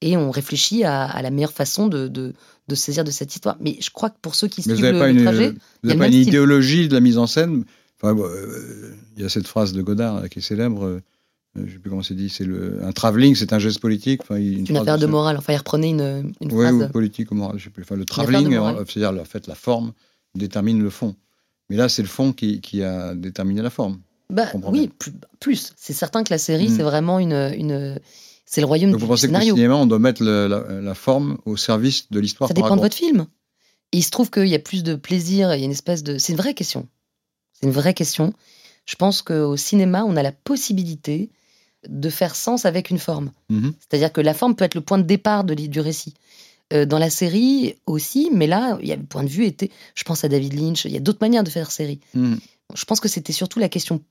Speaker 3: Et on réfléchit à, à la meilleure façon de, de, saisir de cette histoire. Mais je crois que pour ceux qui
Speaker 2: Mais
Speaker 3: suivent
Speaker 2: vous
Speaker 3: le,
Speaker 2: n'avez pas, une,
Speaker 3: trajet,
Speaker 2: vous
Speaker 3: il y a
Speaker 2: avez
Speaker 3: le
Speaker 2: pas une
Speaker 3: style.
Speaker 2: idéologie de la mise en scène? Enfin, bon, euh, Il y a cette phrase de Godard qui est célèbre. je ne sais plus comment c'est dit. C'est le un travelling, c'est un geste politique. Enfin, une,
Speaker 3: une affaire de morale. Enfin, il reprenait une, une
Speaker 2: Oui,
Speaker 3: phrase.
Speaker 2: ou politique ou morale, je sais plus. Enfin, le travelling, c'est-à-dire en fait la forme détermine le fond. Mais là, c'est le fond qui, qui a déterminé la forme.
Speaker 3: Bah, oui, plus. plus. C'est certain que la série, c'est vraiment une, une c'est le royaume
Speaker 2: Donc
Speaker 3: du
Speaker 2: vous pensez que le
Speaker 3: scénario.
Speaker 2: cinéma, on doit mettre le- la, la forme au service de l'histoire
Speaker 3: Ça dépend de votre film. Et il se trouve qu'il y a plus de plaisir, il y a une espèce de. C'est une vraie question. C'est une vraie question. Je pense qu'au cinéma, on a la possibilité de faire sens avec une forme.
Speaker 2: Mhm.
Speaker 3: C'est-à-dire que la forme peut être le point de départ de, du récit. Euh, dans la série aussi, mais là, il y a le point de vue était. Je pense à David Lynch, il y a d'autres manières de faire série.
Speaker 2: Mhm.
Speaker 3: Je pense que c'était surtout la question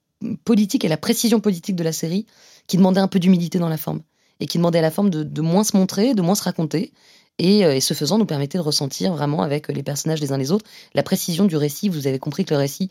Speaker 3: politique et la précision politique de la série qui demandait un peu d'humilité dans la forme. Et qui demandait à la forme de, de moins se montrer, de moins se raconter. Et, euh, et ce faisant, nous permettait de ressentir vraiment avec les personnages les uns les autres la précision du récit. Vous avez compris que le récit,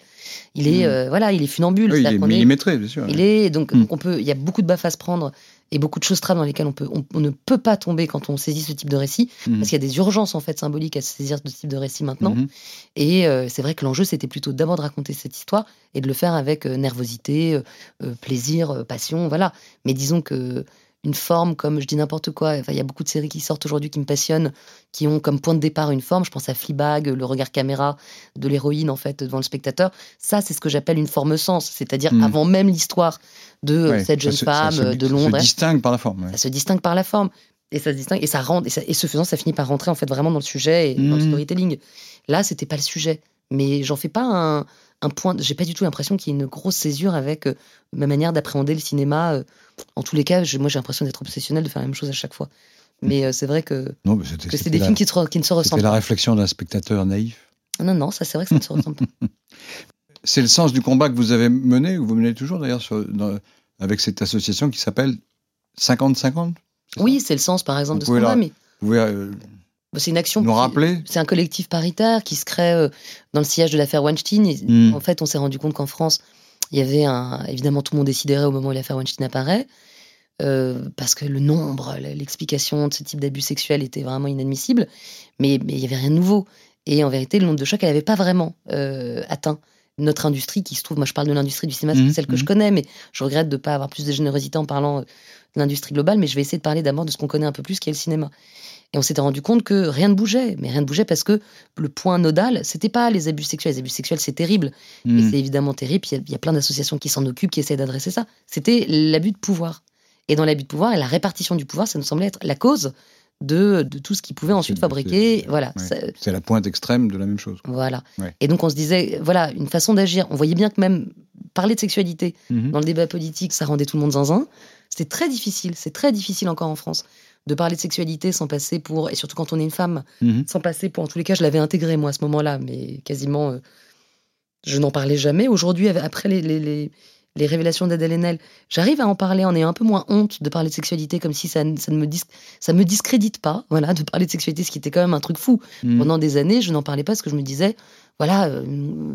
Speaker 3: il est,
Speaker 2: Mhm.
Speaker 3: euh, voilà, il est funambule.
Speaker 2: Oui, il est millimétré, bien sûr.
Speaker 3: il est donc,
Speaker 2: Mm.
Speaker 3: donc on peut, il y a beaucoup de baffes à se prendre et beaucoup de choses trames dans lesquelles on peut, on, on ne peut pas tomber quand on saisit ce type de récit
Speaker 2: Mhm.
Speaker 3: parce qu'il y a des urgences en fait symboliques à saisir ce type de récit maintenant.
Speaker 2: Mhm.
Speaker 3: Et euh, c'est vrai que l'enjeu c'était plutôt d'abord de raconter cette histoire et de le faire avec euh, nervosité, euh, plaisir, passion, voilà. Mais disons que une forme comme je dis n'importe quoi. Enfin, il y a beaucoup de séries qui sortent aujourd'hui qui me passionnent, qui ont comme point de départ une forme. Je pense à Fleabag, le regard caméra de l'héroïne en fait devant le spectateur. Ça, c'est ce que j'appelle une forme sens, c'est-à-dire
Speaker 2: Mhm.
Speaker 3: avant même l'histoire de euh,
Speaker 2: Ouais,
Speaker 3: cette
Speaker 2: ça
Speaker 3: jeune
Speaker 2: se-
Speaker 3: femme
Speaker 2: ça se-
Speaker 3: euh, de
Speaker 2: ça
Speaker 3: Londres.
Speaker 2: se distingue par la forme. ouais.
Speaker 3: Ça se distingue par la forme. Et ça se distingue et ça rentre et, ça- et ce faisant ça finit par rentrer en fait vraiment dans le sujet et dans le
Speaker 2: Mhm.
Speaker 3: storytelling. Là c'était pas le sujet, mais j'en fais pas un, un point. J'ai pas du tout l'impression qu'il y ait une grosse césure avec euh, ma manière d'appréhender le cinéma. euh. En tous les cas, je- moi j'ai l'impression d'être obsessionnel de faire la même chose à chaque fois. Mais euh, c'est vrai que,
Speaker 2: Non, mais c'était
Speaker 3: que c'est des
Speaker 2: la-
Speaker 3: films qui, ne se ressemblent
Speaker 2: la
Speaker 3: pas.
Speaker 2: réflexion d'un spectateur naïf.
Speaker 3: Non, non, ça c'est vrai que ça ne se ressemble pas.
Speaker 2: C'est le sens du combat que vous avez mené, que vous menez toujours d'ailleurs, sur- dans- avec cette association qui s'appelle 50-50 c'est
Speaker 3: Oui, c'est le sens par exemple
Speaker 2: Vous
Speaker 3: de ce combat,
Speaker 2: la-
Speaker 3: mais
Speaker 2: Vous pouvez euh,
Speaker 3: c'est une action.
Speaker 2: nous rappeler
Speaker 3: C'est un collectif paritaire qui se crée euh, dans le sillage de l'affaire Weinstein. Et
Speaker 2: Mm.
Speaker 3: En fait, on s'est rendu compte qu'en France, il y avait un. Évidemment, tout le monde décidérait au moment où l'affaire Weinstein apparaît, euh, parce que le nombre, l'explication de ce type d'abus sexuels était vraiment inadmissible, mais, mais il n'y avait rien de nouveau. Et en vérité, le nombre de chocs, elle n'avait pas vraiment euh, atteint notre industrie qui se trouve. Moi, je parle de l'industrie du cinéma, c'est celle que je
Speaker 2: mhm.
Speaker 3: connais, mais je regrette de ne pas avoir plus de générosité en parlant de l'industrie globale, mais je vais essayer de parler d'abord de ce qu'on connaît un peu plus, qui est le cinéma. Et on s'était rendu compte que rien ne bougeait, mais rien ne bougeait parce que le point nodal, c'était pas les abus sexuels. Les abus sexuels, c'est terrible. Et
Speaker 2: Hmm.
Speaker 3: c'est évidemment terrible. Il y, a, il y a plein d'associations qui s'en occupent, qui essaient d'adresser ça. C'était l'abus de pouvoir. Et dans l'abus de pouvoir et la répartition du pouvoir, ça nous semblait être la cause de, de tout ce qui pouvait ensuite fabriquer.
Speaker 2: c'est-
Speaker 3: Voilà.
Speaker 2: ouais. C'est la pointe extrême de la même chose.
Speaker 3: voilà.
Speaker 2: Ouais.
Speaker 3: Et donc on se disait, voilà, une façon d'agir. On voyait bien que même parler de sexualité
Speaker 2: Mhm.
Speaker 3: dans le débat politique, ça rendait tout le monde zinzin. C'était très difficile. C'est très difficile encore en France de parler de sexualité sans passer pour, et surtout quand on est une femme,
Speaker 2: Mhm.
Speaker 3: sans passer pour, en tous les cas, je l'avais intégré moi à ce moment-là, mais quasiment, euh, je n'en parlais jamais. Aujourd'hui, après les, les, les, les révélations d'Adèle Haenel, j'arrive à en parler en ayant un peu moins honte de parler de sexualité, comme si ça, ne- ça ne me, dis, ça me discrédite pas, voilà, de parler de sexualité, ce qui était quand même un truc fou.
Speaker 2: Mhm.
Speaker 3: Pendant des années, je n'en parlais pas parce que je me disais, voilà, euh,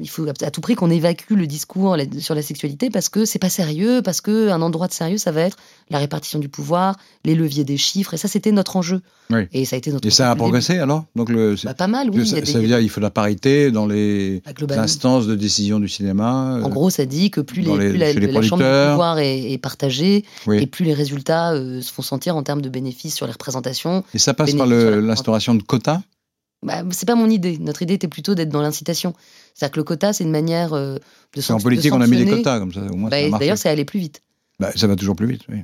Speaker 3: il faut à tout prix qu'on évacue le discours sur la sexualité parce que c'est pas sérieux, parce que un endroit de sérieux, ça va être la répartition du pouvoir, les leviers des chiffres, et ça, c'était notre enjeu.
Speaker 2: Oui.
Speaker 3: Et ça a été notre
Speaker 2: Et ça a progressé alors? Donc le,
Speaker 3: début. Bah, pas mal, oui.
Speaker 2: ça,
Speaker 3: a des-
Speaker 2: ça veut dire qu'il faut la parité dans les
Speaker 3: bah,
Speaker 2: instances de décision du cinéma. euh,
Speaker 3: En gros, ça dit que plus, les,
Speaker 2: les-
Speaker 3: plus la, chambre du pouvoir est, est partagée,
Speaker 2: oui.
Speaker 3: et plus les résultats euh, se font sentir en termes de bénéfices sur les représentations.
Speaker 2: Et ça passe par l'instauration de quotas?
Speaker 3: Bah, c'est pas mon idée. Notre idée était plutôt d'être dans l'incitation. C'est-à-dire que le quota, c'est une manière euh, de
Speaker 2: Parce qu'en
Speaker 3: sanc- de
Speaker 2: politique, on a mis des
Speaker 3: sanctionner.
Speaker 2: quotas, comme ça, au moins
Speaker 3: Bah,
Speaker 2: ça.
Speaker 3: D'ailleurs, c'est aller plus vite.
Speaker 2: Bah, ça va toujours plus vite, oui.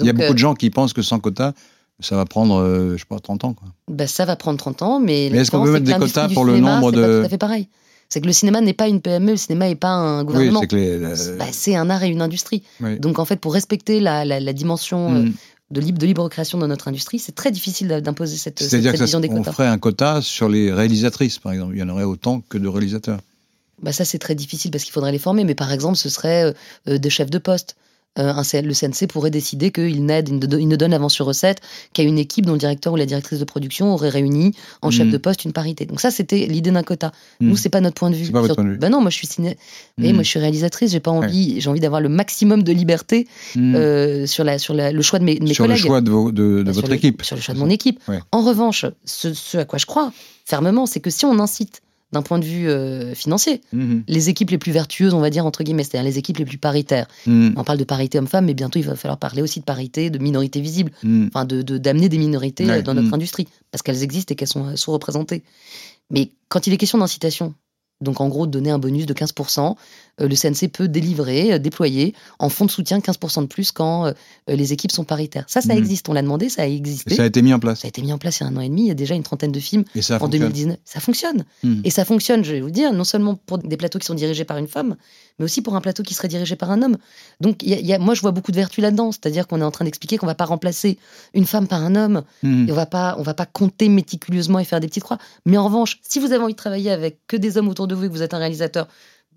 Speaker 2: Il y a beaucoup
Speaker 3: euh,
Speaker 2: de gens qui pensent que sans quotas, ça va prendre, euh, je sais pas, 30 ans. Quoi.
Speaker 3: bah, ça va prendre 30 ans, mais,
Speaker 2: Mais est-ce qu'on peut mettre des quotas pour le nombre
Speaker 3: c'est pas
Speaker 2: de-
Speaker 3: tout à fait pareil. C'est que le cinéma n'est pas une PME, le cinéma n'est pas un
Speaker 2: Oui,
Speaker 3: gouvernement.
Speaker 2: c'est que les. euh,
Speaker 3: Bah, c'est un art et une industrie.
Speaker 2: oui.
Speaker 3: Donc en fait, pour respecter la, la- la dimension euh,
Speaker 2: Mm.
Speaker 3: De, libre, de libre création dans notre industrie, c'est très difficile d'imposer cette, cette,
Speaker 2: C'est-à-dire
Speaker 3: vision des
Speaker 2: on
Speaker 3: quotas.
Speaker 2: ferait un quota sur les réalisatrices, par exemple. Il y en aurait autant que de réalisateurs.
Speaker 3: Bah ça c'est très difficile parce qu'il faudrait les former. Mais par exemple, ce serait euh, euh, des chefs de poste. Euh, un le CNC pourrait décider qu'il n'aide, il ne donne avance sur recette qu'à une équipe dont le directeur ou la directrice de production aurait réuni en chef
Speaker 2: Mhm.
Speaker 3: de poste une parité. Donc ça c'était l'idée d'un quota.
Speaker 2: Mhm.
Speaker 3: Nous c'est pas notre point de vue.
Speaker 2: Pas votre
Speaker 3: Sur-
Speaker 2: point de vue.
Speaker 3: Bah non, moi je suis ciné. Et
Speaker 2: Mhm.
Speaker 3: moi je suis réalisatrice. J'ai pas envie. J'ai envie d'avoir le maximum de liberté euh, sur la sur la- le choix de mes, de mes
Speaker 2: sur le
Speaker 3: collègues.
Speaker 2: choix de, vos- de, de
Speaker 3: sur
Speaker 2: votre
Speaker 3: le-
Speaker 2: équipe.
Speaker 3: Sur le choix de mon équipe.
Speaker 2: Ouais.
Speaker 3: En revanche, ce, ce à quoi je crois fermement, c'est que si on incite d'un point de vue euh, financier,
Speaker 2: Mhm.
Speaker 3: les équipes les plus vertueuses, on va dire entre guillemets, c'est-à-dire les équipes les plus paritaires.
Speaker 2: Mm.
Speaker 3: On parle de parité homme-femme, mais bientôt il va falloir parler aussi de parité, de minorité visible,
Speaker 2: Mm.
Speaker 3: enfin de de- d'amener des minorités
Speaker 2: Ouais.
Speaker 3: euh, dans notre industrie, parce qu'elles existent et qu'elles sont euh, sous-représentées. Mais quand il est question d'incitation, donc en gros de donner un bonus de 15%, euh, le CNC peut délivrer, euh, déployer en fonds de soutien 15% de plus quand euh, les équipes sont paritaires. Ça, ça
Speaker 2: Mhm.
Speaker 3: existe, on l'a demandé, ça a
Speaker 2: Et
Speaker 3: existé.
Speaker 2: ça a été mis en place.
Speaker 3: Ça a été mis en place il y a un an et demi, il y a déjà une trentaine de films
Speaker 2: Et ça
Speaker 3: en
Speaker 2: fonctionne.
Speaker 3: 2019. Ça fonctionne.
Speaker 2: Hmm.
Speaker 3: Et ça fonctionne, je vais vous dire, non seulement pour des plateaux qui sont dirigés par une femme, mais aussi pour un plateau qui serait dirigé par un homme. Donc, il y a- il y a- moi, je vois beaucoup de vertus là-dedans. C'est-à-dire qu'on est en train d'expliquer qu'on va pas remplacer une femme par un homme.
Speaker 2: Mm.
Speaker 3: Et on va pas, on va pas compter méticuleusement et faire des petites croix. Mais en revanche, si vous avez envie de travailler avec que des hommes autour de vous et que vous êtes un réalisateur,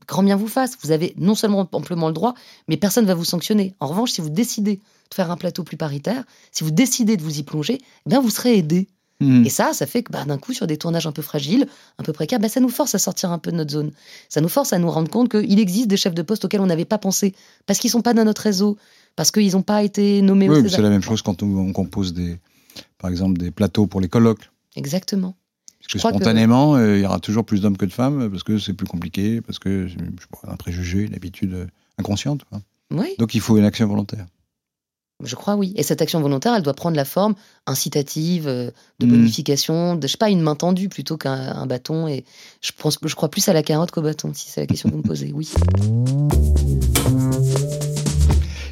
Speaker 3: grand bien vous fasse. Vous avez non seulement amplement le droit, mais personne va vous sanctionner. En revanche, si vous décidez de faire un plateau plus paritaire, si vous décidez de vous y plonger, eh bien, vous serez aidé.
Speaker 2: Mm.
Speaker 3: Et ça, ça fait que bah, d'un coup, sur des tournages un peu fragiles, un peu précaires, bah, ça nous force à sortir un peu de notre zone. Ça nous force à nous rendre compte qu'il existe des chefs de poste auxquels on n'avait pas pensé, parce qu'ils sont pas dans notre réseau, parce qu'ils n'ont pas été nommés
Speaker 2: Oui, c'est la même chose quand on, on compose des, par exemple, des plateaux pour les colloques.
Speaker 3: Exactement.
Speaker 2: Parce que spontanément, euh, il y aura toujours plus d'hommes que de femmes, parce que c'est plus compliqué, parce que c'est un préjugé, une habitude euh, inconsciente.
Speaker 3: Oui,
Speaker 2: Donc il faut une action volontaire.
Speaker 3: je crois oui. Et cette action volontaire, elle doit prendre la forme incitative, euh, de
Speaker 2: Mm.
Speaker 3: bonification, de, je sais pas, une main tendue plutôt qu'un un bâton. Et je, pense, je crois plus à la carotte qu'au bâton, si c'est la question que vous me posez. Oui.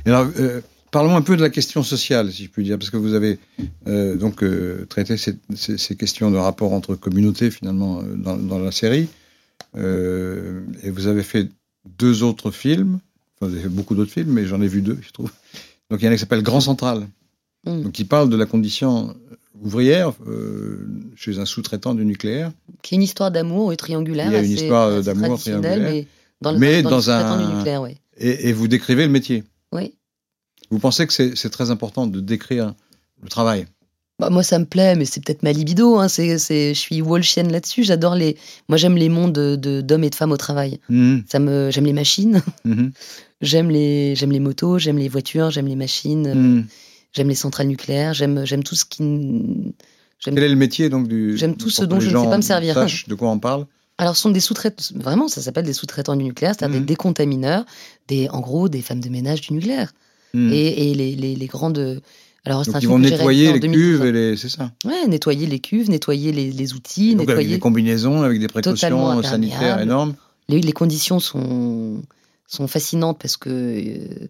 Speaker 2: Et alors, euh, parlons un peu de la question sociale, si je puis dire, parce que vous avez euh, donc euh, traité ces, ces- ces questions de rapport entre communautés finalement euh, dans, dans la série, Euh, et vous avez fait deux autres films, enfin, vous avez fait beaucoup d'autres films, mais j'en ai vu deux, je trouve. Donc il y en a un qui s'appelle Grand Central,
Speaker 3: Mm.
Speaker 2: donc qui parle de la condition ouvrière chez un sous-traitant du nucléaire.
Speaker 3: Qui est une histoire d'amour et triangulaire.
Speaker 2: Il y a une
Speaker 3: assez-
Speaker 2: histoire d'amour triangulaire.
Speaker 3: Mais dans, le-
Speaker 2: Mais
Speaker 3: dans,
Speaker 2: dans
Speaker 3: le sous-traitant
Speaker 2: un-
Speaker 3: du nucléaire,
Speaker 2: et vous décrivez le métier.
Speaker 3: Oui.
Speaker 2: Vous pensez que c'est très important de décrire le travail?
Speaker 3: Bah, moi, ça me plaît, mais c'est peut-être ma libido. Hein. C'est, c'est, je suis walshienne là-dessus. J'adore les. Moi, j'aime les mondes de, d'hommes et de femmes au travail.
Speaker 2: Mhm,
Speaker 3: Ça me, j'aime les machines.
Speaker 2: mhm,
Speaker 3: J'aime les, j'aime les motos. J'aime les voitures. J'aime les machines.
Speaker 2: mhm.
Speaker 3: J'aime les centrales nucléaires. J'aime, j'aime tout ce qui. J'aime
Speaker 2: Quel est le métier donc du
Speaker 3: J'aime tout ce dont je ne sais pas me servir.
Speaker 2: sachent de quoi on parle?
Speaker 3: Alors, ce sont des sous-traitants. Vraiment, ça s'appelle des sous-traitants du nucléaire, c'est-à-dire des décontamineurs, des, en gros, des femmes de ménage du nucléaire.
Speaker 2: Mhm.
Speaker 3: Et, et les, les, les grandes. Alors,
Speaker 2: Donc ils vont nettoyer les cuves
Speaker 3: 2012.
Speaker 2: et les c'est ça.
Speaker 3: Ouais, nettoyer les cuves, nettoyer les, les outils,
Speaker 2: Donc avec
Speaker 3: nettoyer.
Speaker 2: des combinaisons, avec des précautions sanitaires énormes.
Speaker 3: Les, les conditions sont, sont fascinantes parce que. euh,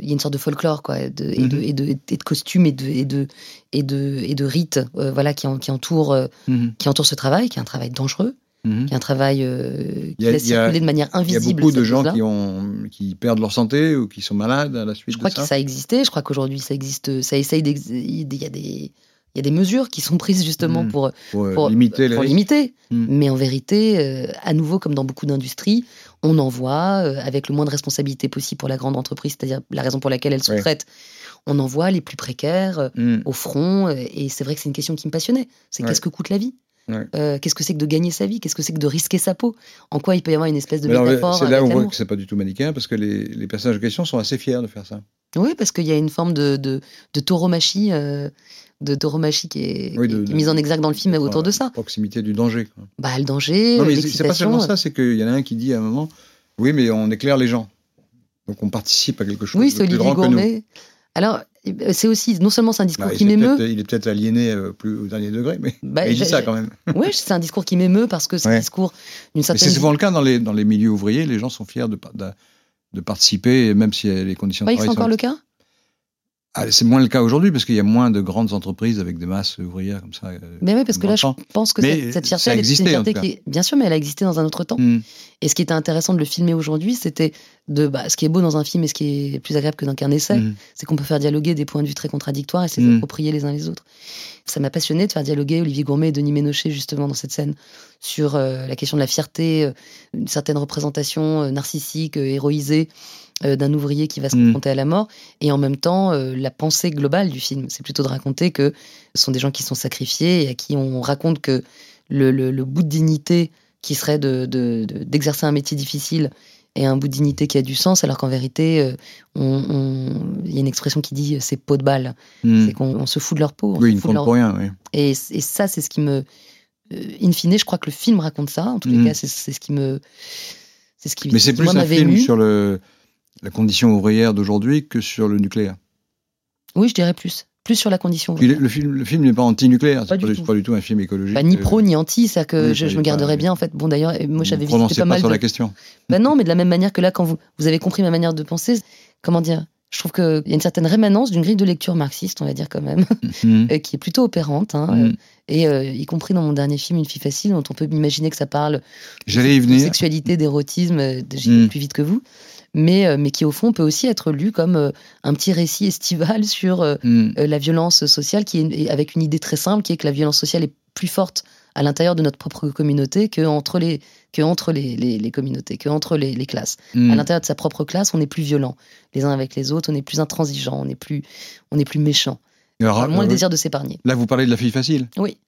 Speaker 3: il y a une sorte de folklore quoi, de, et, de,
Speaker 2: Mhm.
Speaker 3: et, de, et de costumes et de, et de, et de, et de rites euh, voilà, qui, en- qui, entourent, euh,
Speaker 2: Mhm,
Speaker 3: qui entourent ce travail, qui est un travail dangereux,
Speaker 2: mhm.
Speaker 3: qui est un travail euh, qui
Speaker 2: a-
Speaker 3: laisse
Speaker 2: a-
Speaker 3: circuler de manière
Speaker 2: Il y a
Speaker 3: invisible.
Speaker 2: beaucoup de gens qui ont qui perdent leur santé ou qui sont malades à la suite
Speaker 3: Je crois
Speaker 2: de
Speaker 3: que
Speaker 2: ça.
Speaker 3: ça a existé. Je crois qu'aujourd'hui, ça existe. Ça essaye Il y a des. Il y a des mesures qui sont prises justement
Speaker 2: Mhm.
Speaker 3: pour,
Speaker 2: Pour, euh,
Speaker 3: pour-
Speaker 2: limiter les
Speaker 3: pour limiter.
Speaker 2: Mhm.
Speaker 3: Mais en vérité, euh, à nouveau, comme dans beaucoup d'industries, on envoie euh, avec le moins de responsabilité possible pour la grande entreprise, c'est-à-dire la raison pour laquelle elle
Speaker 2: Ouais.
Speaker 3: sous-traite. On envoie les plus précaires
Speaker 2: Mhm.
Speaker 3: au front. Et c'est vrai que c'est une question qui me passionnait. C'est
Speaker 2: Ouais.
Speaker 3: qu'est-ce que coûte la vie?
Speaker 2: Ouais.
Speaker 3: Euh, Qu'est-ce que c'est que de gagner sa vie? Qu'est-ce que c'est que de risquer sa peau? En quoi il peut y avoir une espèce de métaphore
Speaker 2: C'est là où on voit que c'est pas du tout manichéen parce que les, les personnages en question sont assez fiers de faire ça.
Speaker 3: Oui, parce qu'il y a une forme de, de, de tauromachie, euh, de tauromachie qui est,
Speaker 2: Oui,
Speaker 3: qui est-
Speaker 2: de-
Speaker 3: qui est mise en exergue dans le film autour de ça.
Speaker 2: Proximité du danger. quoi.
Speaker 3: Bah, le danger,
Speaker 2: Non,
Speaker 3: euh,
Speaker 2: mais c'est pas seulement ça, c'est qu'il y en a un qui dit à un moment, oui, mais on éclaire les gens. Donc on participe à quelque chose
Speaker 3: Oui,
Speaker 2: de
Speaker 3: c'est Olivier
Speaker 2: grand que nous.
Speaker 3: Alors, euh, c'est aussi, non seulement c'est un discours
Speaker 2: Bah,
Speaker 3: qui m'émeut,
Speaker 2: Il est peut-être aliéné euh, plus au dernier degré, mais
Speaker 3: Bah,
Speaker 2: mais il dit ça quand même.
Speaker 3: ouais, c'est un discours qui m'émeut parce que c'est un discours d'une certaine.
Speaker 2: c'est souvent le cas dans les, dans les milieux ouvriers, les gens sont fiers de, de, de participer, même si les conditions de
Speaker 3: croyez que c'est
Speaker 2: travail sont...
Speaker 3: encore le cas?
Speaker 2: C'est moins le cas aujourd'hui parce qu'il y a moins de grandes entreprises avec des masses ouvrières comme ça. euh,
Speaker 3: Mais oui, parce que là, je pense que
Speaker 2: Mais
Speaker 3: cette, fierté, elle
Speaker 2: existait,
Speaker 3: une fierté qui. Bien sûr, mais elle a existé dans un autre temps.
Speaker 2: Hmm.
Speaker 3: Et ce qui était intéressant de le filmer aujourd'hui, c'était de. Bah, ce qui est beau dans un film et ce qui est plus agréable que dans qu'un essai,
Speaker 2: Mhm.
Speaker 3: c'est qu'on peut faire dialoguer des points de vue très contradictoires et se
Speaker 2: Mm.
Speaker 3: approprier les uns les autres. Ça m'a passionné de faire dialoguer Olivier Gourmet et Denis Ménochet justement dans cette scène sur euh, la question de la fierté, euh, une certaine représentation euh, narcissique, héroïsée d'un ouvrier qui va se
Speaker 2: Mm.
Speaker 3: confronter à la mort, et en même temps euh, la pensée globale du film. C'est plutôt de raconter que ce sont des gens qui sont sacrifiés et à qui on raconte que le, le- le bout de dignité qui serait de- de- de- d'exercer un métier difficile et un bout de dignité qui a du sens, alors qu'en vérité, euh, on- on- il y a une expression qui dit euh, c'est peau de balle.
Speaker 2: Hmm.
Speaker 3: C'est qu'on on se fout de leur peau. on
Speaker 2: Oui,
Speaker 3: se
Speaker 2: ils ne
Speaker 3: de leur-
Speaker 2: pour rien. Oui.
Speaker 3: Et, et ça, c'est ce qui me. euh, in fine, je crois que le film raconte ça. En tous les
Speaker 2: Mhm.
Speaker 3: cas, c'est ce qui me. C'est ce qui,
Speaker 2: Mais c'est plus un film
Speaker 3: ému.
Speaker 2: sur le, la condition ouvrière d'aujourd'hui que sur le nucléaire.
Speaker 3: Oui, je dirais plus. Plus sur la condition.
Speaker 2: Puis le, film, le film n'est pas anti-nucléaire,
Speaker 3: Pas
Speaker 2: c'est pas,
Speaker 3: tout.
Speaker 2: pas du tout un film écologique.
Speaker 3: Bah, ni pro ni anti, c'est que
Speaker 2: oui,
Speaker 3: je, je me
Speaker 2: pas-
Speaker 3: garderais bien en fait. Bon d'ailleurs, moi j'avais visité pas
Speaker 2: pas
Speaker 3: mal
Speaker 2: sur
Speaker 3: de.
Speaker 2: la question.
Speaker 3: Bah non, mais de la même manière que là, quand vous, vous avez compris ma manière de penser, comment dire Je trouve qu'il y a une certaine rémanence d'une grille de lecture marxiste, on va dire quand même,
Speaker 2: Mhm.
Speaker 3: euh, qui est plutôt opérante. hein,
Speaker 2: Mhm.
Speaker 3: euh, et euh, y compris dans mon dernier film, Une fille facile, dont on peut imaginer que ça parle
Speaker 2: J'allais y
Speaker 3: de sexualité, d'érotisme, de-
Speaker 2: Mm.
Speaker 3: plus vite que vous, mais, euh, mais qui au fond peut aussi être lu comme euh, un petit récit estival sur euh, euh, la violence sociale, qui est, avec une idée très simple, qui est que la violence sociale est plus forte à l'intérieur de notre propre communauté que entre les, que entre les, les, les communautés, que entre les, les classes.
Speaker 2: Mhm.
Speaker 3: À l'intérieur de sa propre classe, on est plus violent les uns avec les autres, on est plus intransigeant, on est plus, on est plus méchant,
Speaker 2: Alors,
Speaker 3: On a moins le désir de s'épargner.
Speaker 2: Là, vous parlez de la fille facile.
Speaker 3: Oui.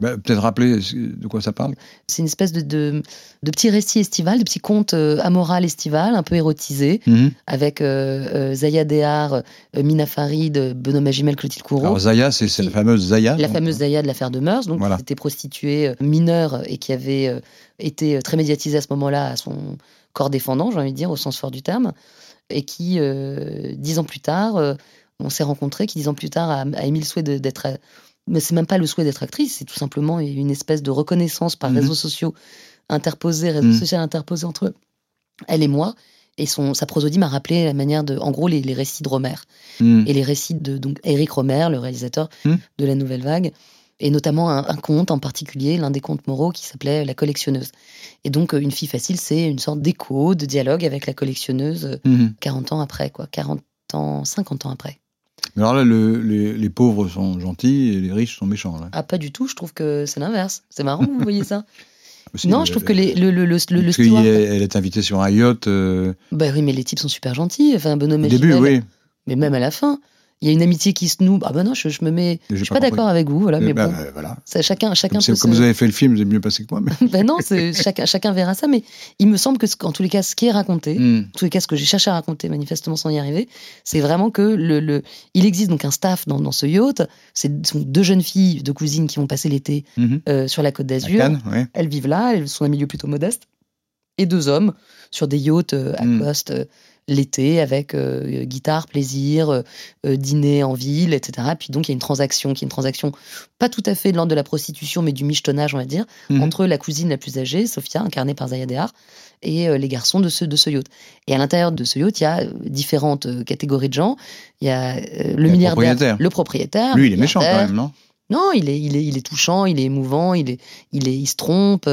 Speaker 2: Bah, Peut-être rappeler de quoi ça parle.
Speaker 3: C'est une espèce de, de, de petit récit estival, de petit conte euh, amoral estival, un peu érotisé,
Speaker 2: Mhm.
Speaker 3: avec euh, euh, Zaya Dehar, Mina Farid, Benoît Magimel, Clotilde Courreau.
Speaker 2: Alors Zaya, c'est la fameuse Zaya.
Speaker 3: La
Speaker 2: donc,
Speaker 3: fameuse Zaya de l'affaire de Meurs, donc
Speaker 2: Voilà.
Speaker 3: qui était prostituée mineure et qui avait euh, été très médiatisée à ce moment-là à son corps défendant, j'ai envie de dire, au sens fort du terme, et qui, dix ans plus tard, on s'est rencontrés, qui dix ans plus tard a, a émis le souhait d'être. Euh, Mais c'est même pas le souhait d'être actrice, c'est tout simplement une espèce de reconnaissance par
Speaker 2: Mhm.
Speaker 3: réseaux sociaux interposés, réseaux
Speaker 2: Mhm.
Speaker 3: sociaux interposés entre elle et moi. Et son, sa prosodie m'a rappelé la manière de, en gros, les, les récits de Romer
Speaker 2: Mhm.
Speaker 3: et les récits de donc Eric Romer, le réalisateur de la Nouvelle Vague, et notamment un, un conte en particulier, l'un des contes moraux qui s'appelait La collectionneuse. Et donc, euh, Une fille facile, c'est une sorte d'écho, de dialogue avec la collectionneuse euh,
Speaker 2: Mhm.
Speaker 3: 40 ans après, quoi, 40 ans, 50 ans après.
Speaker 2: Mais alors là, le- les, les pauvres sont gentils et les riches sont méchants. Là.
Speaker 3: Ah, pas du tout, je trouve que c'est l'inverse. C'est marrant, vous voyez ça
Speaker 2: Aussi,
Speaker 3: Non, je trouve que les, le, le, le, le, steward-
Speaker 2: elle est invitée sur un yacht. euh,
Speaker 3: Bah oui, mais les types sont super gentils. Enfin, bonhomme
Speaker 2: au début,
Speaker 3: Gimel,
Speaker 2: oui.
Speaker 3: Mais même à la fin, il y a une amitié qui se noue. Ah bah non, je, je me mets. Je suis
Speaker 2: pas
Speaker 3: d'accord avec vous, voilà. Mais
Speaker 2: Bah,
Speaker 3: bon,
Speaker 2: voilà.
Speaker 3: ça, chacun, chacun
Speaker 2: Comme,
Speaker 3: peut
Speaker 2: comme
Speaker 3: se-
Speaker 2: vous avez fait le film, vous avez mieux passé que moi. Mais...
Speaker 3: Ben non, chacun, chacun verra ça, mais il me semble que, en tous les cas, ce qui est raconté,
Speaker 2: Hmm.
Speaker 3: en tous les cas, ce que j'ai cherché à raconter, manifestement sans y arriver, c'est vraiment que le, le, il existe donc un staff dans, dans ce yacht. C'est sont deux jeunes filles, deux cousines qui vont passer l'été
Speaker 2: Mhm.
Speaker 3: euh, sur la côte d'Azur.
Speaker 2: Ouais.
Speaker 3: Elles vivent là, elles sont un milieu plutôt modeste. Et deux hommes sur des yachts euh, à
Speaker 2: Mm.
Speaker 3: coste euh, l'été avec euh, guitare, plaisir, euh, euh, dîner en ville, etc. Puis donc il y a une transaction qui est une transaction pas tout à fait de l'ordre de la prostitution, mais du michetonnage, on va dire,
Speaker 2: Mhm.
Speaker 3: entre la cousine la plus âgée, Sophia, incarnée par Zaya Dehar, et euh, les garçons de ce, de ce yacht. Et à l'intérieur de ce yacht, il y a différentes catégories de gens. Il y a le milliardaire,
Speaker 2: propriétaire.
Speaker 3: le propriétaire.
Speaker 2: Lui, il est méchant quand même, non?
Speaker 3: Non, il est, il est, il est touchant, il est émouvant, il est, il est, il se trompe,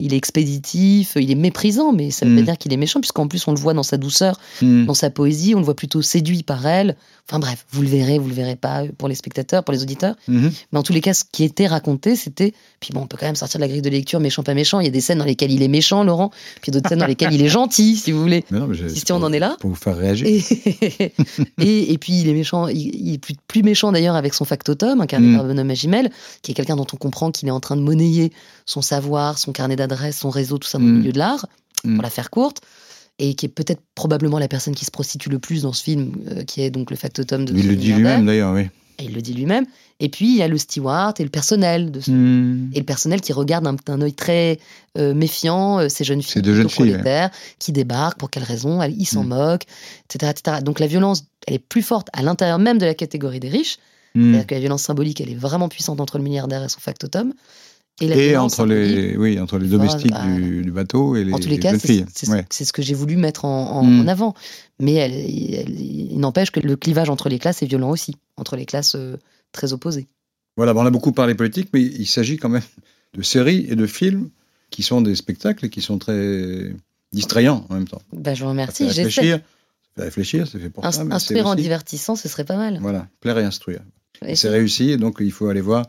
Speaker 3: il est expéditif, il est méprisant, mais ça veut pas
Speaker 2: Mm.
Speaker 3: dire qu'il est méchant, puisqu'en plus on le voit dans sa douceur,
Speaker 2: Hmm.
Speaker 3: dans sa poésie, on le voit plutôt séduit par elle. Enfin bref, vous le verrez, vous le verrez pas pour les spectateurs, pour les auditeurs.
Speaker 2: Mhm.
Speaker 3: Mais en tous les cas, ce qui était raconté, c'était. Puis bon, on peut quand même sortir de la grille de lecture, méchant, pas méchant. Il y a des scènes dans lesquelles il est méchant, Laurent, puis d'autres scènes dans lesquelles il est gentil, si vous voulez.
Speaker 2: Non, mais
Speaker 3: Si on en est là.
Speaker 2: Pour vous faire réagir.
Speaker 3: Et, et, et puis il est méchant, il, il est plus, plus méchant d'ailleurs avec son factotum, incarné
Speaker 2: Mm.
Speaker 3: par Bonhomme Magimel, qui est quelqu'un dont on comprend qu'il est en train de monnayer son savoir, son carnet d'adresses, son réseau, tout ça dans le
Speaker 2: Mm.
Speaker 3: milieu de l'art,
Speaker 2: Mm.
Speaker 3: pour la faire courte, et qui est peut-être probablement la personne qui se prostitue le plus dans ce film, euh, qui est donc le factotum de
Speaker 2: Il le dit lui-même d'ailleurs, oui.
Speaker 3: Et il le dit lui-même. Et puis il y a le steward et le personnel de ce
Speaker 2: Hmm.
Speaker 3: et le personnel qui regarde d'un œil très euh, méfiant euh, ces jeunes filles,
Speaker 2: Ces deux jeunes filles,
Speaker 3: qui débarquent, pour quelle raison, ils s'en
Speaker 2: Mm.
Speaker 3: moquent, etc., etc. Donc la violence, elle est plus forte à l'intérieur même de la catégorie des riches. C'est-à-dire que la violence symbolique, elle est vraiment puissante entre le milliardaire et son factotum. Et,
Speaker 2: Et entre les, oui, entre les domestiques du, du bateau et les,
Speaker 3: en tous les cas,
Speaker 2: filles.
Speaker 3: c'est-
Speaker 2: Ouais.
Speaker 3: ce que j'ai voulu mettre en, en-
Speaker 2: Mm.
Speaker 3: en avant. Mais elle- elle- il n'empêche que le clivage entre les classes est violent aussi, entre les classes euh, très opposées.
Speaker 2: Voilà, bon, on a beaucoup parlé politique, mais il s'agit quand même de séries et de films qui sont des spectacles et qui sont très distrayants en même temps.
Speaker 3: Bah, je vous
Speaker 2: Ça
Speaker 3: remercie,
Speaker 2: fait
Speaker 3: j'essaie.
Speaker 2: réfléchir, ça fait réfléchir, c'est fait pour ça.
Speaker 3: Instruire en
Speaker 2: aussi-
Speaker 3: divertissant, ce serait pas mal.
Speaker 2: Voilà, plaire et instruire. C'est réussi, donc il faut aller voir,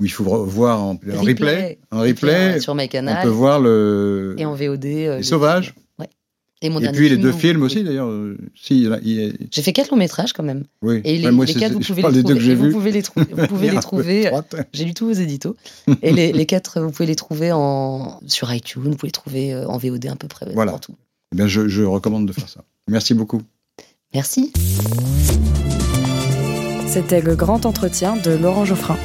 Speaker 2: ou il faut voir en, en replay, en
Speaker 3: Replay,
Speaker 2: replay,
Speaker 3: sur
Speaker 2: on
Speaker 3: MyCanal.
Speaker 2: peut voir le,
Speaker 3: Et en VOD. euh,
Speaker 2: Les Sauvages.
Speaker 3: Ouais. Et mon
Speaker 2: et
Speaker 3: dernier
Speaker 2: puis les deux films aussi d'ailleurs. euh, Si,
Speaker 3: J'ai fait quatre longs métrages quand même.
Speaker 2: oui.
Speaker 3: Et les,
Speaker 2: Ouais, moi,
Speaker 3: les quatre, vous
Speaker 2: je
Speaker 3: pouvez les trouver.
Speaker 2: que j'ai
Speaker 3: et vous
Speaker 2: vus.
Speaker 3: pouvez les trouver. Vous pouvez les trouver. J'ai lu tous vos éditos. Et les, les quatre, vous pouvez les trouver en, sur iTunes. Vous pouvez les trouver euh, en VOD à peu près.
Speaker 2: Voilà.
Speaker 3: partout.
Speaker 2: Eh bien, je, je recommande de faire ça. Merci beaucoup.
Speaker 3: Merci.
Speaker 1: C'était le grand entretien de Laurent Geoffrin.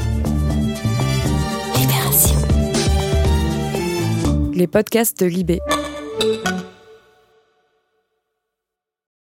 Speaker 1: Les podcasts de Libé.